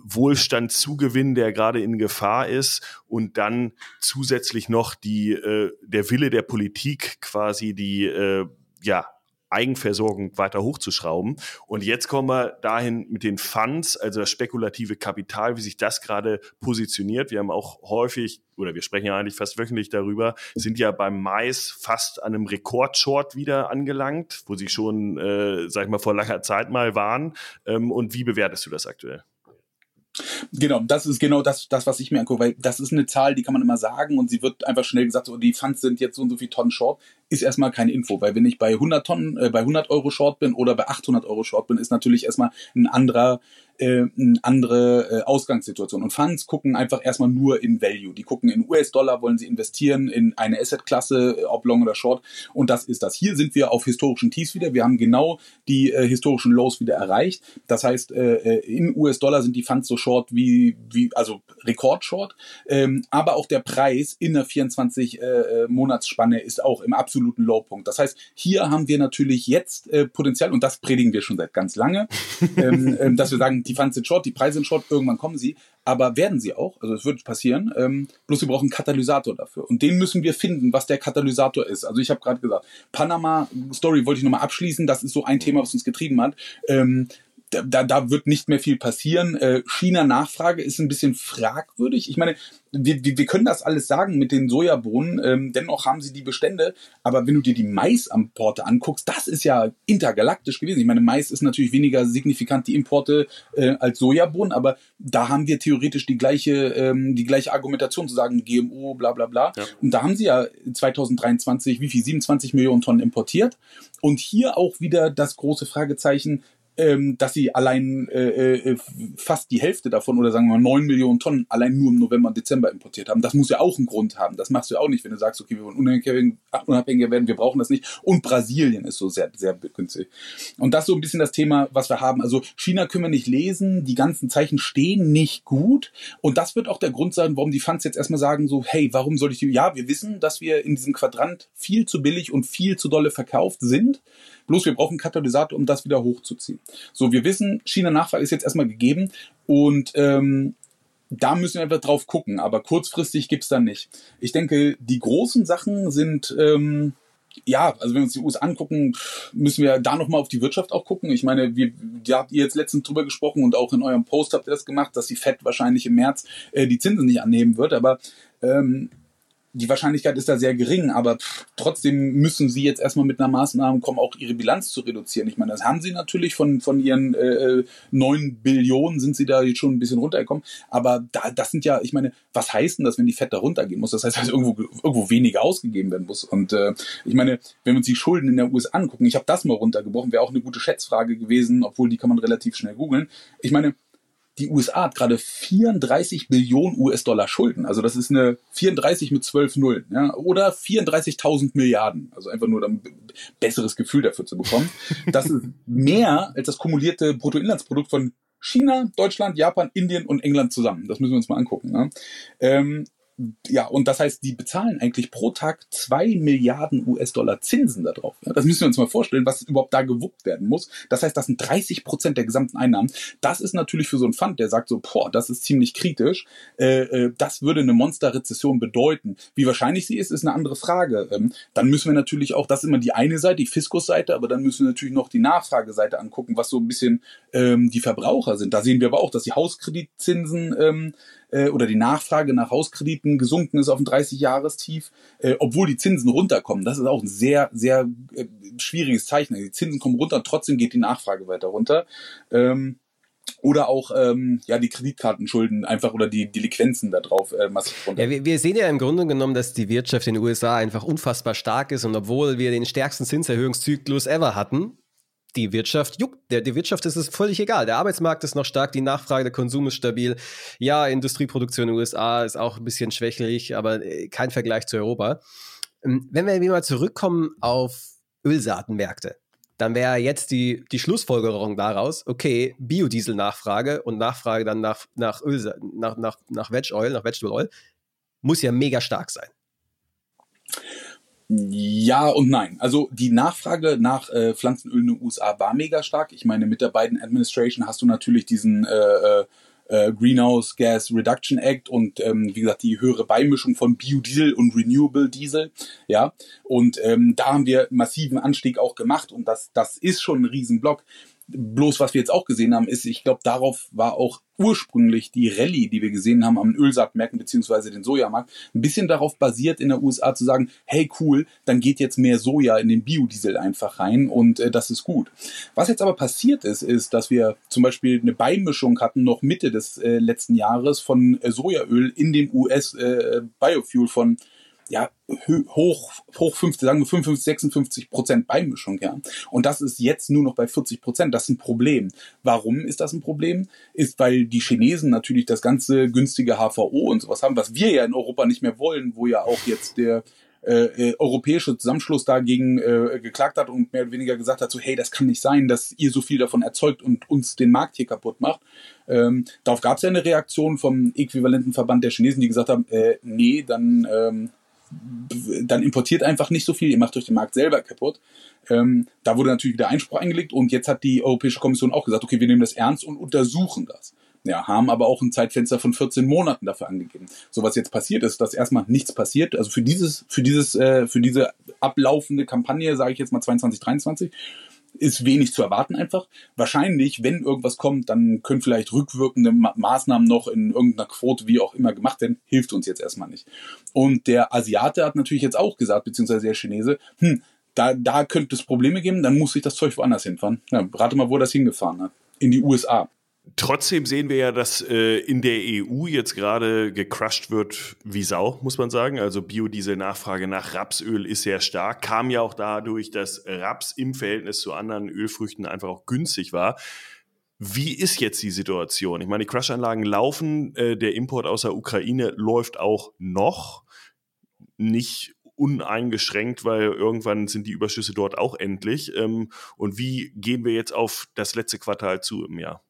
Wohlstandszugewinn, der gerade in Gefahr ist. Und dann zusätzlich noch die, äh, der Wille der Politik, quasi die äh, ja, Eigenversorgung weiter hochzuschrauben. Und jetzt kommen wir dahin mit den Funds, also das spekulative Kapital, wie sich das gerade positioniert. Wir haben auch häufig, oder wir sprechen ja eigentlich fast wöchentlich darüber, sind ja beim Mais fast an einem Rekordshort wieder angelangt, wo sie schon, äh, sag ich mal, vor langer Zeit mal waren. Ähm, und wie bewertest du das aktuell? Genau, das ist genau das, das, was ich mir angucke, weil das ist eine Zahl, die kann man immer sagen und sie wird einfach schnell gesagt, so, die Funds sind jetzt so und so viel Tonnen short, ist erstmal keine Info, weil wenn ich bei 100 Tonnen, äh, bei 100 Euro short bin oder bei 800 Euro short bin, ist natürlich erstmal ein anderer, äh, eine andere äh, Ausgangssituation. Und Funds gucken einfach erstmal nur in Value. Die gucken in US-Dollar, wollen sie investieren in eine Asset-Klasse, ob long oder short. Und das ist das. Hier sind wir auf historischen Tiefs wieder. Wir haben genau die äh, historischen Lows wieder erreicht. Das heißt, äh, äh in US-Dollar sind die Funds so short wie, wie also Rekord-short. Ähm, aber auch der Preis in der 24 äh, äh, Monatsspanne ist auch im absoluten Lowpunkt. Das heißt, hier haben wir natürlich jetzt äh, Potenzial und das predigen wir schon seit ganz lange, ähm, äh, dass wir sagen, die Funds sind short, die Preise sind short, irgendwann kommen sie, aber werden sie auch, also es wird passieren, ähm, bloß wir brauchen einen Katalysator dafür und den müssen wir finden, was der Katalysator ist. Also ich habe gerade gesagt, Panama Story wollte ich nochmal abschließen, das ist so ein Thema, was uns getrieben hat. Ähm, da, da wird nicht mehr viel passieren. Äh, China-Nachfrage ist ein bisschen fragwürdig. Ich meine, wir, wir, wir können das alles sagen mit den Sojabohnen, ähm, dennoch haben sie die Bestände. Aber wenn du dir die Maisimporte anguckst, das ist ja intergalaktisch gewesen. Ich meine, Mais ist natürlich weniger signifikant die Importe äh, als Sojabohnen, aber da haben wir theoretisch die gleiche, ähm, die gleiche Argumentation zu sagen, GMO, bla bla bla. Ja. Und da haben sie ja 2023 wie viel? 27 Millionen Tonnen importiert. Und hier auch wieder das große Fragezeichen, ähm, dass sie allein äh, äh, fast die Hälfte davon oder sagen wir mal neun Millionen Tonnen allein nur im November und Dezember importiert haben. Das muss ja auch einen Grund haben. Das machst du ja auch nicht, wenn du sagst, okay, wir wollen unabhängiger werden, wir brauchen das nicht. Und Brasilien ist so sehr, sehr günstig. Und das ist so ein bisschen das Thema, was wir haben. Also China können wir nicht lesen, die ganzen Zeichen stehen nicht gut. Und das wird auch der Grund sein, warum die Funds jetzt erstmal sagen, so, hey, warum soll ich die, ja, wir wissen, dass wir in diesem Quadrant viel zu billig und viel zu dolle verkauft sind. Bloß wir brauchen Katalysator, um das wieder hochzuziehen. So, wir wissen, China-Nachfrage ist jetzt erstmal gegeben und ähm, da müssen wir einfach drauf gucken, aber kurzfristig gibt's da nicht. Ich denke, die großen Sachen sind, ähm, ja, also wenn wir uns die USA angucken, müssen wir da nochmal auf die Wirtschaft auch gucken. Ich meine, wir, da habt ihr jetzt letztens drüber gesprochen und auch in eurem Post habt ihr das gemacht, dass die FED wahrscheinlich im März äh, die Zinsen nicht annehmen wird, aber ähm, die Wahrscheinlichkeit ist da sehr gering, aber pff, trotzdem müssen sie jetzt erstmal mit einer Maßnahme kommen, auch ihre Bilanz zu reduzieren. Ich meine, das haben sie natürlich von, von ihren äh, 9 Billionen sind sie da jetzt schon ein bisschen runtergekommen. Aber da, das sind ja, ich meine, was heißt denn das, wenn die Fett da runtergehen muss? Das heißt, dass irgendwo, irgendwo weniger ausgegeben werden muss. Und äh, ich meine, wenn wir uns die Schulden in der USA angucken, ich habe das mal runtergebrochen, wäre auch eine gute Schätzfrage gewesen, obwohl die kann man relativ schnell googeln. Ich meine, die USA hat gerade 34 Billionen US-Dollar Schulden. Also das ist eine 34 mit 12 Nullen. Ja? Oder 34.000 Milliarden. Also einfach nur ein besseres Gefühl dafür zu bekommen. Das ist mehr als das kumulierte Bruttoinlandsprodukt von China, Deutschland, Japan, Indien und England zusammen. Das müssen wir uns mal angucken. Ne? Ja, und das heißt, die bezahlen eigentlich pro Tag zwei Milliarden US-Dollar Zinsen darauf. Das müssen wir uns mal vorstellen, was überhaupt da gewuppt werden muss. Das heißt, das sind 30 Prozent der gesamten Einnahmen. Das ist natürlich für so einen Fund, der sagt so, boah, das ist ziemlich kritisch. Äh, äh, das würde eine Monsterrezession bedeuten. Wie wahrscheinlich sie ist, ist eine andere Frage. Ähm, dann müssen wir natürlich auch, das ist immer die eine Seite, die Fiskusseite, aber dann müssen wir natürlich noch die Nachfrageseite angucken, was so ein bisschen ähm, die Verbraucher sind. Da sehen wir aber auch, dass die Hauskreditzinsen ähm, äh, oder die Nachfrage nach Hauskrediten gesunken ist auf ein 30-Jahres-Tief, äh, obwohl die Zinsen runterkommen. Das ist auch ein sehr, sehr äh, schwieriges Zeichen. Die Zinsen kommen runter, trotzdem geht die Nachfrage weiter runter. Ähm, oder auch ähm, ja die Kreditkartenschulden einfach oder die Delinquenzen da drauf äh, massiv runter. Ja, wir, wir, sehen ja im Grunde genommen, dass die Wirtschaft in den USA einfach unfassbar stark ist und obwohl wir den stärksten Zinserhöhungszyklus ever hatten, die Wirtschaft juckt, der, die Wirtschaft ist es völlig egal. Der Arbeitsmarkt ist noch stark, die Nachfrage, der Konsum ist stabil. Ja, Industrieproduktion in den USA ist auch ein bisschen schwächlich, aber äh, kein Vergleich zu Europa. Ähm, wenn wir mal zurückkommen auf Ölsaatenmärkte, dann wäre jetzt die, die Schlussfolgerung daraus, okay, Biodiesel-Nachfrage und Nachfrage dann nach, nach, Öl, nach, nach, nach Veg Oil, nach Vegetable Oil, muss ja mega stark sein. Ja und nein. Also die Nachfrage nach äh, Pflanzenöl in den USA war mega stark. Ich meine, mit der beiden Administration hast du natürlich diesen äh, äh, äh, Greenhouse Gas Reduction Act und ähm, wie gesagt die höhere Beimischung von Biodiesel und Renewable Diesel. Ja, und ähm, da haben wir massiven Anstieg auch gemacht und das, das ist schon ein Riesenblock. Bloß was wir jetzt auch gesehen haben, ist, ich glaube, darauf war auch ursprünglich die Rallye, die wir gesehen haben am Ölsaatmärkten beziehungsweise den Sojamarkt, ein bisschen darauf basiert in der USA zu sagen, hey cool, dann geht jetzt mehr Soja in den Biodiesel einfach rein und äh, das ist gut. Was jetzt aber passiert ist, ist, dass wir zum Beispiel eine Beimischung hatten noch Mitte des äh, letzten Jahres von äh, Sojaöl in dem US äh, Biofuel von ja, hoch, hoch 50, sagen wir 55, 56 Prozent Beimischung, ja. Und das ist jetzt nur noch bei 40 Prozent. Das ist ein Problem. Warum ist das ein Problem? Ist, weil die Chinesen natürlich das ganze günstige HVO und sowas haben, was wir ja in Europa nicht mehr wollen, wo ja auch jetzt der äh, äh, europäische Zusammenschluss dagegen äh, geklagt hat und mehr oder weniger gesagt hat, so hey, das kann nicht sein, dass ihr so viel davon erzeugt und uns den Markt hier kaputt macht. Ähm, darauf gab es ja eine Reaktion vom äquivalenten Verband der Chinesen, die gesagt haben, äh, nee, dann ähm, dann importiert einfach nicht so viel, ihr macht euch den Markt selber kaputt. Ähm, da wurde natürlich wieder Einspruch eingelegt und jetzt hat die Europäische Kommission auch gesagt, okay, wir nehmen das ernst und untersuchen das. Ja, haben aber auch ein Zeitfenster von 14 Monaten dafür angegeben. So was jetzt passiert ist, dass erstmal nichts passiert. Also für dieses, für dieses, äh, für diese ablaufende Kampagne, sage ich jetzt mal 22, 23, ist wenig zu erwarten einfach. Wahrscheinlich, wenn irgendwas kommt, dann können vielleicht rückwirkende Ma Maßnahmen noch in irgendeiner Quote, wie auch immer, gemacht werden. Hilft uns jetzt erstmal nicht. Und der Asiate hat natürlich jetzt auch gesagt, beziehungsweise der Chinese, hm, da, da könnte es Probleme geben, dann muss sich das Zeug woanders hinfahren. Ja, rate mal, wo das hingefahren hat. In die USA. Trotzdem sehen wir ja, dass äh, in der EU jetzt gerade gecrushed wird wie Sau, muss man sagen. Also Biodiesel-Nachfrage nach Rapsöl ist sehr stark. Kam ja auch dadurch, dass Raps im Verhältnis zu anderen Ölfrüchten einfach auch günstig war. Wie ist jetzt die Situation? Ich meine, die Crush-Anlagen laufen, äh, der Import aus der Ukraine läuft auch noch. Nicht uneingeschränkt, weil irgendwann sind die Überschüsse dort auch endlich. Ähm, und wie gehen wir jetzt auf das letzte Quartal zu im Jahr?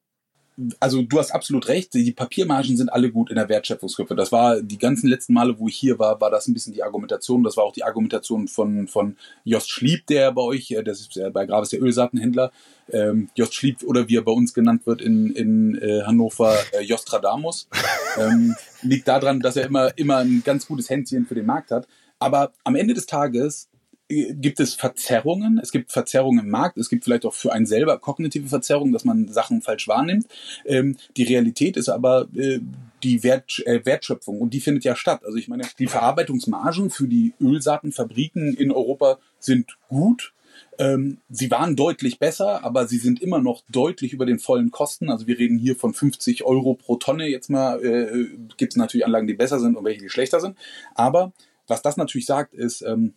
Also du hast absolut recht, die Papiermargen sind alle gut in der Wertschöpfungskörper. Das war die ganzen letzten Male, wo ich hier war, war das ein bisschen die Argumentation. Das war auch die Argumentation von, von Jost Schlieb, der bei euch, äh, das ist bei Graves der Ölsaatenhändler, ähm, Jost Schlieb oder wie er bei uns genannt wird in, in äh, Hannover, äh, Jostradamus. ähm, liegt daran, dass er immer, immer ein ganz gutes Händchen für den Markt hat. Aber am Ende des Tages gibt es Verzerrungen. Es gibt Verzerrungen im Markt. Es gibt vielleicht auch für einen selber kognitive Verzerrungen, dass man Sachen falsch wahrnimmt. Ähm, die Realität ist aber äh, die Wert, äh, Wertschöpfung und die findet ja statt. Also ich meine, die Verarbeitungsmargen für die Ölsaatenfabriken in Europa sind gut. Ähm, sie waren deutlich besser, aber sie sind immer noch deutlich über den vollen Kosten. Also wir reden hier von 50 Euro pro Tonne. Jetzt mal äh, gibt es natürlich Anlagen, die besser sind und welche, die schlechter sind. Aber was das natürlich sagt, ist, ähm,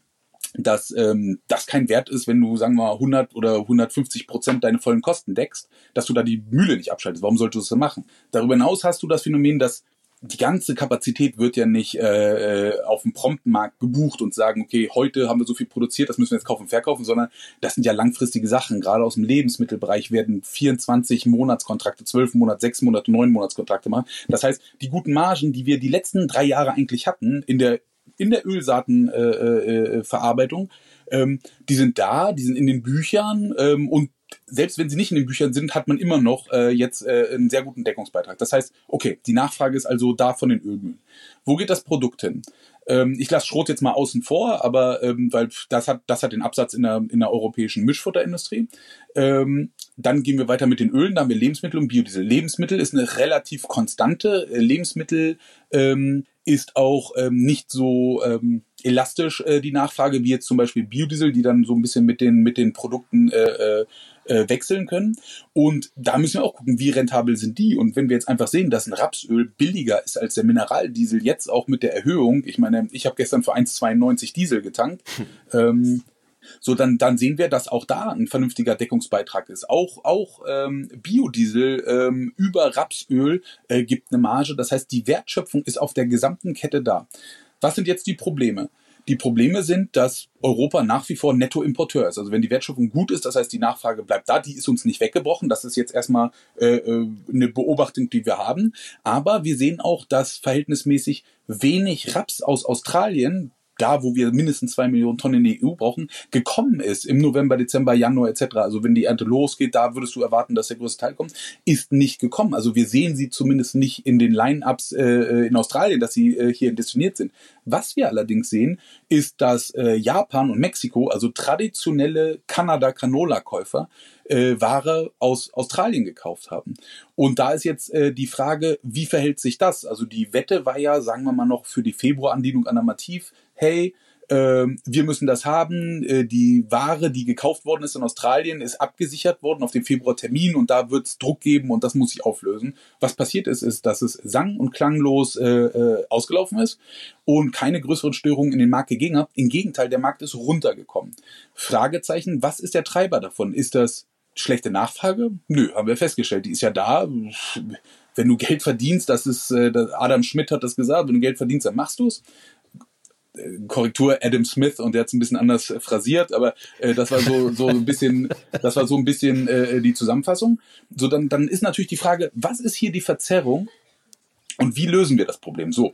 dass ähm, das kein Wert ist, wenn du, sagen wir mal, 100 oder 150 Prozent deine vollen Kosten deckst, dass du da die Mühle nicht abschaltest. Warum solltest du das machen? Darüber hinaus hast du das Phänomen, dass die ganze Kapazität wird ja nicht äh, äh auf dem Promptenmarkt gebucht und sagen, okay, heute haben wir so viel produziert, das müssen wir jetzt kaufen und verkaufen, sondern das sind ja langfristige Sachen. Gerade aus dem Lebensmittelbereich werden 24 Monatskontrakte, 12 Monats, 6 Monate, 9 Monatskontrakte machen. Das heißt, die guten Margen, die wir die letzten drei Jahre eigentlich hatten in der in der Ölsaatenverarbeitung. Äh, äh, ähm, die sind da, die sind in den Büchern ähm, und selbst wenn sie nicht in den Büchern sind, hat man immer noch äh, jetzt äh, einen sehr guten Deckungsbeitrag. Das heißt, okay, die Nachfrage ist also da von den Ölmühlen. Wo geht das Produkt hin? Ähm, ich lasse Schrot jetzt mal außen vor, aber ähm, weil das hat, das hat den Absatz in der, in der europäischen Mischfutterindustrie. Ähm, dann gehen wir weiter mit den Ölen, da haben wir Lebensmittel und Biodiesel. Lebensmittel ist eine relativ konstante. Äh, Lebensmittel ähm, ist auch ähm, nicht so ähm, elastisch äh, die Nachfrage wie jetzt zum Beispiel Biodiesel, die dann so ein bisschen mit den mit den Produkten äh, äh, äh, wechseln können. Und da müssen wir auch gucken, wie rentabel sind die. Und wenn wir jetzt einfach sehen, dass ein Rapsöl billiger ist als der Mineraldiesel, jetzt auch mit der Erhöhung, ich meine, ich habe gestern für 1,92 Diesel getankt, ähm, so dann, dann sehen wir, dass auch da ein vernünftiger Deckungsbeitrag ist. Auch, auch ähm, Biodiesel ähm, über Rapsöl äh, gibt eine Marge. Das heißt, die Wertschöpfung ist auf der gesamten Kette da. Was sind jetzt die Probleme? Die Probleme sind, dass Europa nach wie vor Nettoimporteur ist. Also wenn die Wertschöpfung gut ist, das heißt die Nachfrage bleibt da, die ist uns nicht weggebrochen. Das ist jetzt erstmal äh, äh eine Beobachtung, die wir haben. Aber wir sehen auch, dass verhältnismäßig wenig Raps aus Australien da, wo wir mindestens zwei Millionen Tonnen in die EU brauchen, gekommen ist im November, Dezember, Januar etc. Also wenn die Ernte losgeht, da würdest du erwarten, dass der größte Teil kommt, ist nicht gekommen. Also wir sehen sie zumindest nicht in den Line-ups äh, in Australien, dass sie äh, hier destiniert sind. Was wir allerdings sehen, ist, dass äh, Japan und Mexiko, also traditionelle Kanada-Canola-Käufer, äh, Ware aus Australien gekauft haben. Und da ist jetzt äh, die Frage, wie verhält sich das? Also die Wette war ja, sagen wir mal noch, für die Februarandienung an Amativ hey, äh, wir müssen das haben. Äh, die Ware, die gekauft worden ist in Australien, ist abgesichert worden auf den Februartermin und da wird es Druck geben und das muss sich auflösen. Was passiert ist, ist, dass es sang- und klanglos äh, äh, ausgelaufen ist und keine größeren Störungen in den Markt gegeben hat. Im Gegenteil, der Markt ist runtergekommen. Fragezeichen, was ist der Treiber davon? Ist das schlechte Nachfrage? Nö, haben wir festgestellt. Die ist ja da. Wenn du Geld verdienst, das ist, äh, Adam Schmidt hat das gesagt, wenn du Geld verdienst, dann machst du es. Korrektur Adam Smith und der hat es ein bisschen anders phrasiert, aber äh, das war so so ein bisschen das war so ein bisschen äh, die Zusammenfassung. So dann dann ist natürlich die Frage, was ist hier die Verzerrung und wie lösen wir das Problem? So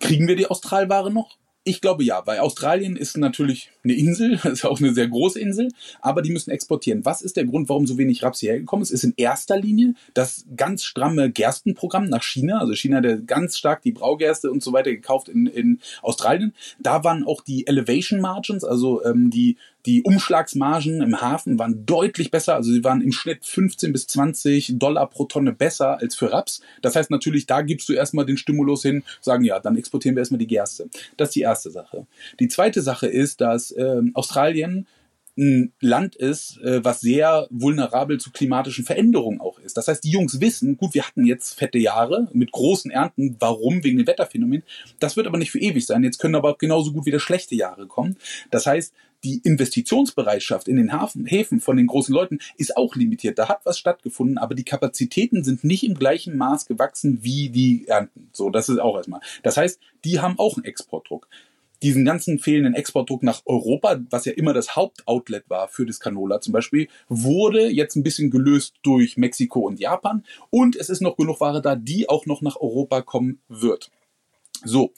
kriegen wir die Australware noch? Ich glaube ja, weil Australien ist natürlich eine Insel, ist auch eine sehr große Insel, aber die müssen exportieren. Was ist der Grund, warum so wenig Raps hierher gekommen ist? Ist in erster Linie das ganz stramme Gerstenprogramm nach China. Also China hat ganz stark die Braugerste und so weiter gekauft in, in Australien. Da waren auch die Elevation Margins, also ähm, die die Umschlagsmargen im Hafen waren deutlich besser. Also sie waren im Schnitt 15 bis 20 Dollar pro Tonne besser als für Raps. Das heißt natürlich, da gibst du erstmal den Stimulus hin, sagen ja, dann exportieren wir erstmal die Gerste. Das ist die erste Sache. Die zweite Sache ist, dass äh, Australien ein Land ist, äh, was sehr vulnerabel zu klimatischen Veränderungen auch ist. Das heißt, die Jungs wissen, gut, wir hatten jetzt fette Jahre mit großen Ernten. Warum? Wegen dem Wetterphänomen. Das wird aber nicht für ewig sein. Jetzt können aber genauso gut wieder schlechte Jahre kommen. Das heißt, die Investitionsbereitschaft in den Hafen, Häfen von den großen Leuten ist auch limitiert. Da hat was stattgefunden, aber die Kapazitäten sind nicht im gleichen Maß gewachsen wie die Ernten. So, das ist auch erstmal. Das heißt, die haben auch einen Exportdruck. Diesen ganzen fehlenden Exportdruck nach Europa, was ja immer das Hauptoutlet war für das Canola zum Beispiel, wurde jetzt ein bisschen gelöst durch Mexiko und Japan. Und es ist noch genug Ware da, die auch noch nach Europa kommen wird. So,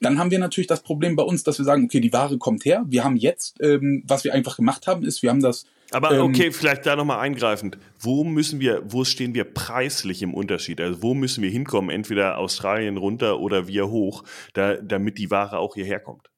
dann haben wir natürlich das Problem bei uns, dass wir sagen, okay, die Ware kommt her. Wir haben jetzt, ähm, was wir einfach gemacht haben, ist, wir haben das. Aber ähm, okay, vielleicht da nochmal eingreifend. Wo müssen wir, wo stehen wir preislich im Unterschied? Also wo müssen wir hinkommen? Entweder Australien runter oder wir hoch, da, damit die Ware auch hierher kommt?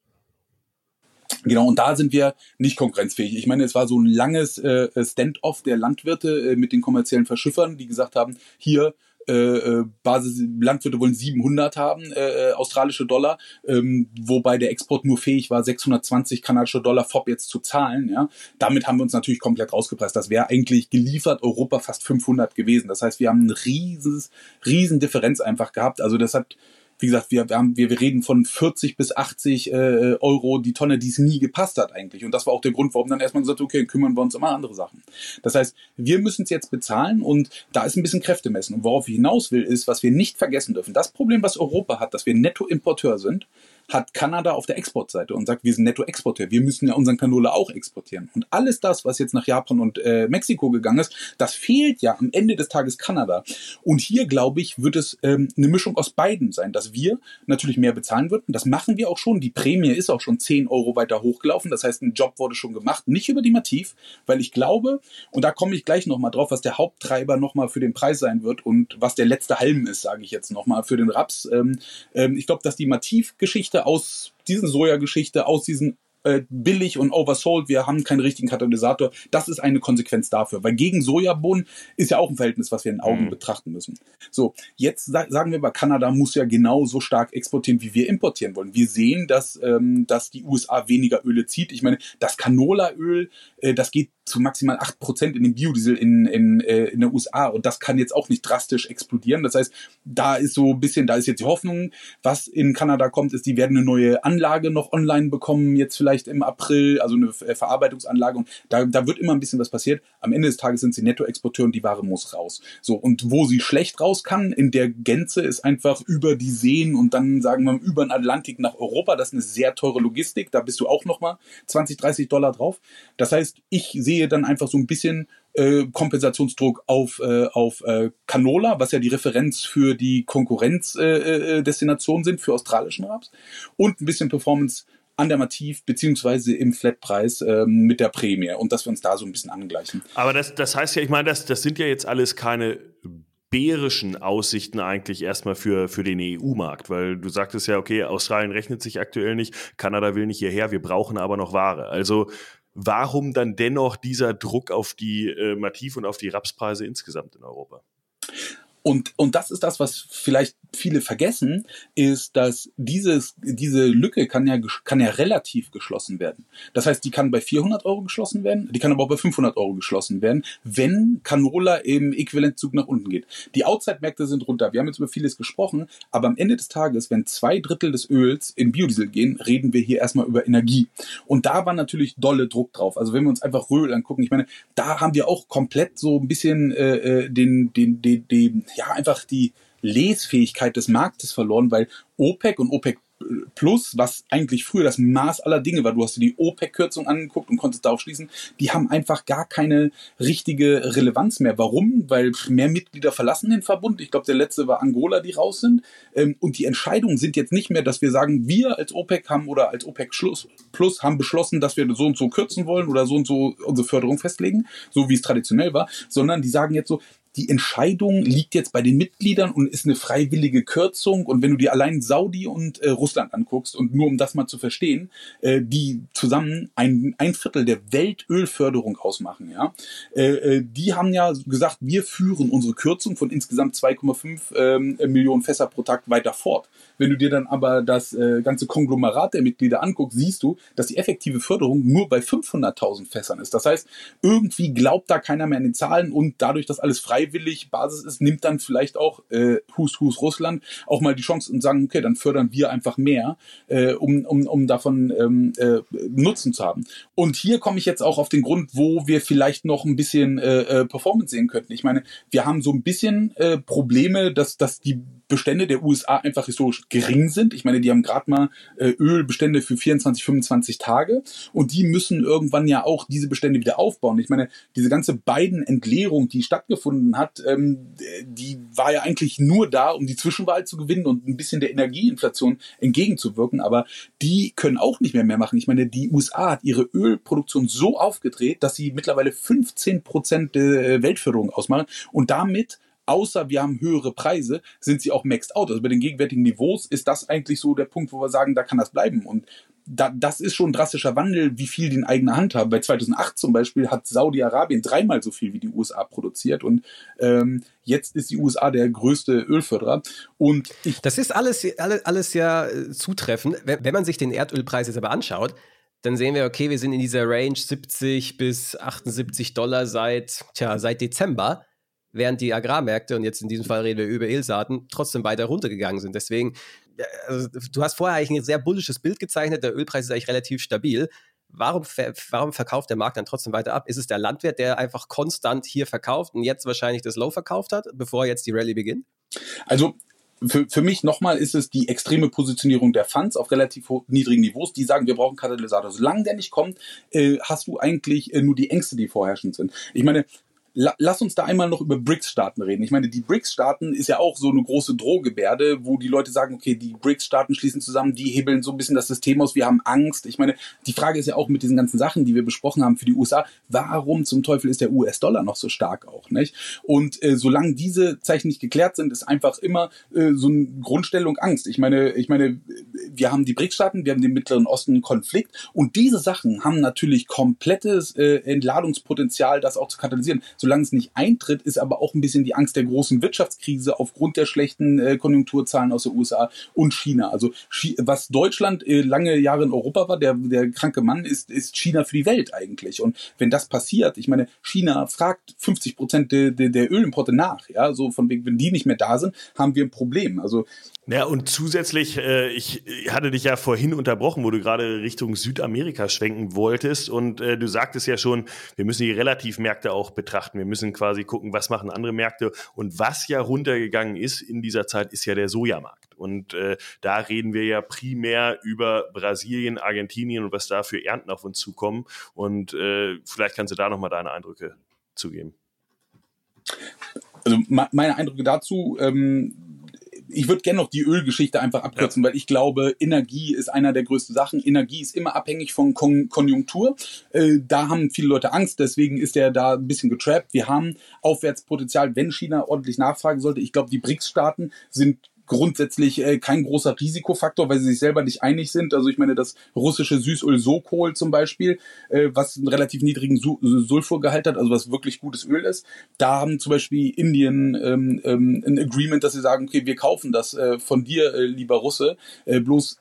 Genau, und da sind wir nicht konkurrenzfähig. Ich meine, es war so ein langes äh, Stand-off der Landwirte äh, mit den kommerziellen Verschiffern, die gesagt haben, hier, äh, äh Basis Landwirte wollen 700 haben äh, äh, australische Dollar, ähm, wobei der Export nur fähig war 620 kanadische Dollar FOB jetzt zu zahlen. Ja, damit haben wir uns natürlich komplett rausgepresst. Das wäre eigentlich geliefert Europa fast 500 gewesen. Das heißt, wir haben eine rieses, riesen Differenz einfach gehabt. Also das hat wie gesagt, wir, wir, haben, wir, wir reden von 40 bis 80 äh, Euro die Tonne, die es nie gepasst hat eigentlich. Und das war auch der Grund, warum dann erstmal gesagt, okay, kümmern wir uns um andere Sachen. Das heißt, wir müssen es jetzt bezahlen und da ist ein bisschen Kräfte messen. Und worauf ich hinaus will, ist, was wir nicht vergessen dürfen. Das Problem, was Europa hat, dass wir Nettoimporteur sind, hat Kanada auf der Exportseite und sagt, wir sind Nettoexporteur, wir müssen ja unseren Canola auch exportieren. Und alles das, was jetzt nach Japan und äh, Mexiko gegangen ist, das fehlt ja am Ende des Tages Kanada. Und hier, glaube ich, wird es ähm, eine Mischung aus beiden sein, dass wir natürlich mehr bezahlen würden. Das machen wir auch schon. Die Prämie ist auch schon 10 Euro weiter hochgelaufen. Das heißt, ein Job wurde schon gemacht. Nicht über die Mativ, weil ich glaube, und da komme ich gleich nochmal drauf, was der Haupttreiber nochmal für den Preis sein wird und was der letzte Halm ist, sage ich jetzt nochmal für den Raps. Ähm, ähm, ich glaube, dass die Mativ-Geschichte aus diesen Soja-Geschichte, aus diesen äh, billig und oversold, wir haben keinen richtigen Katalysator. Das ist eine Konsequenz dafür, weil gegen Sojabohnen ist ja auch ein Verhältnis, was wir in Augen mhm. betrachten müssen. So, jetzt sa sagen wir bei Kanada muss ja genauso stark exportieren, wie wir importieren wollen. Wir sehen, dass, ähm, dass die USA weniger Öle zieht. Ich meine, das Canolaöl, äh, das geht zu maximal acht Prozent in den Biodiesel in, in, äh, in der USA und das kann jetzt auch nicht drastisch explodieren. Das heißt, da ist so ein bisschen, da ist jetzt die Hoffnung, was in Kanada kommt, ist, die werden eine neue Anlage noch online bekommen, jetzt vielleicht im April, also eine Verarbeitungsanlage und da, da wird immer ein bisschen was passiert. Am Ende des Tages sind sie Nettoexporteur und die Ware muss raus. So, und wo sie schlecht raus kann, in der Gänze ist einfach über die Seen und dann sagen wir über den Atlantik nach Europa. Das ist eine sehr teure Logistik. Da bist du auch nochmal 20, 30 Dollar drauf. Das heißt, ich sehe dann einfach so ein bisschen äh, Kompensationsdruck auf, äh, auf äh, Canola, was ja die Referenz für die Konkurrenzdestination äh, äh, sind für australischen Raps und ein bisschen Performance an der Mativ beziehungsweise im Flatpreis ähm, mit der Prämie und dass wir uns da so ein bisschen angleichen. Aber das, das heißt ja, ich meine, das, das sind ja jetzt alles keine bärischen Aussichten eigentlich erstmal für, für den EU-Markt, weil du sagtest ja, okay, Australien rechnet sich aktuell nicht, Kanada will nicht hierher, wir brauchen aber noch Ware. Also warum dann dennoch dieser Druck auf die äh, Mativ und auf die Rapspreise insgesamt in Europa? Und, und das ist das, was vielleicht viele vergessen, ist, dass dieses, diese Lücke kann ja, kann ja relativ geschlossen werden. Das heißt, die kann bei 400 Euro geschlossen werden, die kann aber auch bei 500 Euro geschlossen werden, wenn Canola im Äquivalentzug nach unten geht. Die Outside-Märkte sind runter. Wir haben jetzt über vieles gesprochen, aber am Ende des Tages, wenn zwei Drittel des Öls in Biodiesel gehen, reden wir hier erstmal über Energie. Und da war natürlich dolle Druck drauf. Also wenn wir uns einfach Röhl angucken, ich meine, da haben wir auch komplett so ein bisschen äh, äh den, den, den, den ja, einfach die Lesfähigkeit des Marktes verloren, weil OPEC und OPEC Plus, was eigentlich früher das Maß aller Dinge war, du hast dir die OPEC-Kürzung angeguckt und konntest darauf schließen, die haben einfach gar keine richtige Relevanz mehr. Warum? Weil mehr Mitglieder verlassen den Verbund. Ich glaube, der letzte war Angola, die raus sind. Ähm, und die Entscheidungen sind jetzt nicht mehr, dass wir sagen, wir als OPEC haben oder als OPEC Plus haben beschlossen, dass wir so und so kürzen wollen oder so und so unsere Förderung festlegen, so wie es traditionell war, sondern die sagen jetzt so, die Entscheidung liegt jetzt bei den Mitgliedern und ist eine freiwillige Kürzung. Und wenn du dir allein Saudi und äh, Russland anguckst, und nur um das mal zu verstehen, äh, die zusammen ein, ein Viertel der Weltölförderung ausmachen, ja, äh, äh die haben ja gesagt, wir führen unsere Kürzung von insgesamt 2,5 ähm, Millionen Fässer pro Tag weiter fort. Wenn du dir dann aber das äh, ganze Konglomerat der Mitglieder anguckst, siehst du, dass die effektive Förderung nur bei 500.000 Fässern ist. Das heißt, irgendwie glaubt da keiner mehr an den Zahlen und dadurch, dass alles frei freiwillig Basis ist, nimmt dann vielleicht auch äh, Hus Hus Russland auch mal die Chance und sagen, okay, dann fördern wir einfach mehr, äh, um, um, um davon ähm, äh, Nutzen zu haben. Und hier komme ich jetzt auch auf den Grund, wo wir vielleicht noch ein bisschen äh, äh Performance sehen könnten. Ich meine, wir haben so ein bisschen äh, Probleme, dass, dass die Bestände der USA einfach historisch gering sind. Ich meine, die haben gerade mal äh, Ölbestände für 24, 25 Tage und die müssen irgendwann ja auch diese Bestände wieder aufbauen. Ich meine, diese ganze beiden Entleerung, die stattgefunden hat, ähm, die war ja eigentlich nur da, um die Zwischenwahl zu gewinnen und ein bisschen der Energieinflation entgegenzuwirken, aber die können auch nicht mehr mehr machen. Ich meine, die USA hat ihre Ölproduktion so aufgedreht, dass sie mittlerweile 15 Prozent der Weltförderung ausmachen und damit außer wir haben höhere Preise, sind sie auch maxed out. Also bei den gegenwärtigen Niveaus ist das eigentlich so der Punkt, wo wir sagen, da kann das bleiben. Und da, das ist schon ein drastischer Wandel, wie viel die in eigener Hand haben. Bei 2008 zum Beispiel hat Saudi-Arabien dreimal so viel wie die USA produziert und ähm, jetzt ist die USA der größte Ölförderer. Und das ist alles, alles, alles ja äh, zutreffend. Wenn, wenn man sich den Erdölpreis jetzt aber anschaut, dann sehen wir, okay, wir sind in dieser Range 70 bis 78 Dollar seit, tja, seit Dezember während die Agrarmärkte, und jetzt in diesem Fall reden wir über Ölsaaten, trotzdem weiter runtergegangen sind. Deswegen, also, du hast vorher eigentlich ein sehr bullisches Bild gezeichnet, der Ölpreis ist eigentlich relativ stabil. Warum, warum verkauft der Markt dann trotzdem weiter ab? Ist es der Landwirt, der einfach konstant hier verkauft und jetzt wahrscheinlich das Low verkauft hat, bevor jetzt die Rallye beginnt? Also für, für mich nochmal ist es die extreme Positionierung der Funds auf relativ niedrigen Niveaus, die sagen, wir brauchen Katalysator. Solange der nicht kommt, äh, hast du eigentlich äh, nur die Ängste, die vorherrschend sind. Ich meine, lass uns da einmal noch über BRICS-Staaten reden. Ich meine, die BRICS-Staaten ist ja auch so eine große Drohgebärde, wo die Leute sagen, okay, die BRICS-Staaten schließen zusammen, die hebeln so ein bisschen das System aus, wir haben Angst. Ich meine, die Frage ist ja auch mit diesen ganzen Sachen, die wir besprochen haben für die USA, warum zum Teufel ist der US-Dollar noch so stark auch, nicht? Und äh, solange diese Zeichen nicht geklärt sind, ist einfach immer äh, so eine Grundstellung Angst. Ich meine, ich meine, wir haben die BRICS-Staaten, wir haben den Mittleren Osten Konflikt und diese Sachen haben natürlich komplettes äh, Entladungspotenzial, das auch zu katalysieren solange es nicht eintritt, ist aber auch ein bisschen die Angst der großen Wirtschaftskrise aufgrund der schlechten äh, Konjunkturzahlen aus den USA und China. Also was Deutschland äh, lange Jahre in Europa war, der, der kranke Mann ist, ist China für die Welt eigentlich. Und wenn das passiert, ich meine, China fragt 50 Prozent der, der, der Ölimporte nach, ja, so von wegen, wenn die nicht mehr da sind, haben wir ein Problem. Also ja, und zusätzlich, äh, ich hatte dich ja vorhin unterbrochen, wo du gerade Richtung Südamerika schwenken wolltest. Und äh, du sagtest ja schon, wir müssen die Relativmärkte auch betrachten. Wir müssen quasi gucken, was machen andere Märkte. Und was ja runtergegangen ist in dieser Zeit, ist ja der Sojamarkt. Und äh, da reden wir ja primär über Brasilien, Argentinien und was da für Ernten auf uns zukommen. Und äh, vielleicht kannst du da nochmal deine Eindrücke zugeben. Also meine Eindrücke dazu, ähm, ich würde gerne noch die Ölgeschichte einfach abkürzen, ja. weil ich glaube, Energie ist einer der größten Sachen. Energie ist immer abhängig von Kon Konjunktur. Äh, da haben viele Leute Angst, deswegen ist er da ein bisschen getrappt. Wir haben Aufwärtspotenzial, wenn China ordentlich nachfragen sollte. Ich glaube, die BRICS-Staaten sind grundsätzlich äh, kein großer Risikofaktor, weil sie sich selber nicht einig sind. Also ich meine, das russische Süßöl Sokol zum Beispiel, äh, was einen relativ niedrigen Su Sulfurgehalt hat, also was wirklich gutes Öl ist, da haben zum Beispiel Indien ähm, ähm, ein Agreement, dass sie sagen, okay, wir kaufen das äh, von dir, äh, lieber Russe, äh, bloß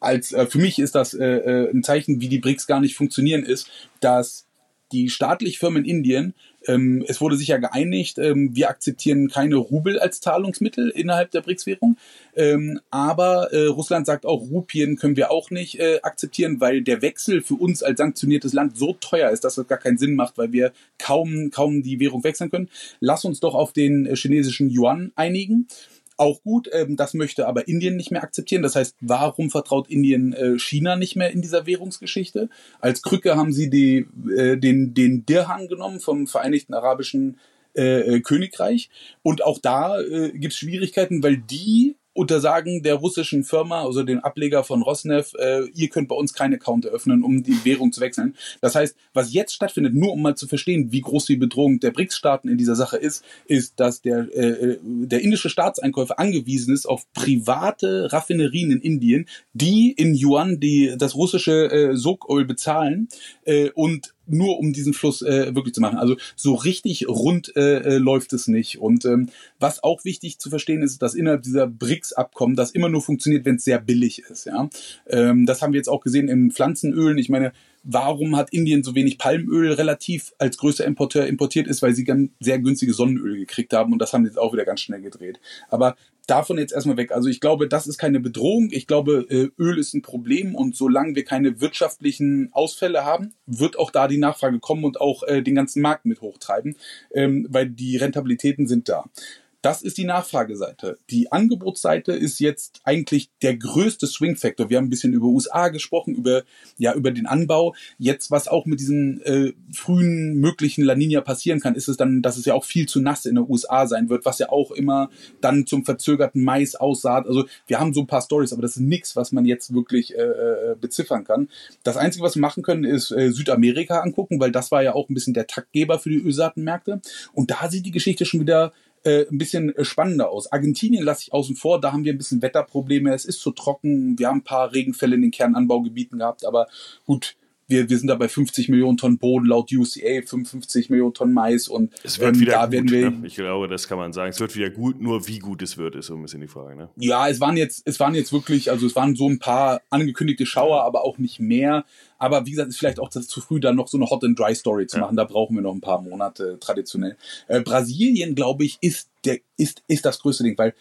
als äh, für mich ist das äh, äh ein Zeichen, wie die BRICS gar nicht funktionieren, ist, dass die staatliche Firmen in Indien ähm, es wurde sich ja geeinigt, ähm, wir akzeptieren keine Rubel als Zahlungsmittel innerhalb der BRICS-Währung. Ähm, aber äh, Russland sagt auch, Rupien können wir auch nicht äh, akzeptieren, weil der Wechsel für uns als sanktioniertes Land so teuer ist, dass das gar keinen Sinn macht, weil wir kaum, kaum die Währung wechseln können. Lass uns doch auf den äh, chinesischen Yuan einigen auch gut. Ähm, das möchte aber Indien nicht mehr akzeptieren. Das heißt, warum vertraut Indien äh, China nicht mehr in dieser Währungsgeschichte? Als Krücke haben sie die, äh, den, den Dirham genommen vom Vereinigten Arabischen äh, äh Königreich. Und auch da äh, gibt es Schwierigkeiten, weil die untersagen der russischen Firma, also dem Ableger von Rosneft, äh, ihr könnt bei uns keinen Account eröffnen, um die Währung zu wechseln. Das heißt, was jetzt stattfindet, nur um mal zu verstehen, wie groß die Bedrohung der BRICS-Staaten in dieser Sache ist, ist, dass der, äh, der indische Staatseinkäufer angewiesen ist auf private Raffinerien in Indien, die in Yuan die, das russische äh, Sokol bezahlen äh, und nur um diesen Fluss äh, wirklich zu machen. Also so richtig rund äh, äh, läuft es nicht. Und ähm, was auch wichtig zu verstehen ist, dass innerhalb dieser BRICS-Abkommen das immer nur funktioniert, wenn es sehr billig ist. Ja, ähm, das haben wir jetzt auch gesehen in Pflanzenölen. Ich meine, warum hat Indien so wenig Palmöl relativ als größter Importeur importiert ist, weil sie ganz sehr günstige Sonnenöl gekriegt haben und das haben sie jetzt auch wieder ganz schnell gedreht. Aber davon jetzt erstmal weg. Also ich glaube, das ist keine Bedrohung. Ich glaube, äh, Öl ist ein Problem und solange wir keine wirtschaftlichen Ausfälle haben, wird auch da die Nachfrage kommen und auch äh, den ganzen Markt mit hochtreiben, ähm, weil die Rentabilitäten sind da. Das ist die Nachfrageseite. Die Angebotsseite ist jetzt eigentlich der größte Swing Factor. Wir haben ein bisschen über USA gesprochen, über ja über den Anbau. Jetzt was auch mit diesen äh, frühen möglichen La Nina passieren kann, ist es dann, dass es ja auch viel zu nass in den USA sein wird, was ja auch immer dann zum verzögerten Mais aussaat. Also wir haben so ein paar Stories, aber das ist nichts, was man jetzt wirklich äh, äh, beziffern kann. Das Einzige, was wir machen können, ist äh, Südamerika angucken, weil das war ja auch ein bisschen der Taktgeber für die Ölsaatenmärkte. Und da sieht die Geschichte schon wieder äh, ein bisschen äh, spannender aus. Argentinien lasse ich außen vor, da haben wir ein bisschen Wetterprobleme, es ist zu trocken, wir haben ein paar Regenfälle in den Kernanbaugebieten gehabt, aber gut, wir, wir sind da bei 50 Millionen Tonnen Boden laut UCA, 55 Millionen Tonnen Mais und es wird ähm, wieder da gut, werden wir. Ne? Ich glaube, das kann man sagen. Es wird wieder gut, nur wie gut es wird, ist so ein bisschen die Frage. Ne? Ja, es waren jetzt, es waren jetzt wirklich, also es waren so ein paar angekündigte Schauer, aber auch nicht mehr. Aber wie gesagt, ist vielleicht auch das zu früh, da noch so eine Hot and Dry Story zu ja. machen. Da brauchen wir noch ein paar Monate traditionell. Äh, Brasilien, glaube ich, ist der ist ist das größte Ding, weil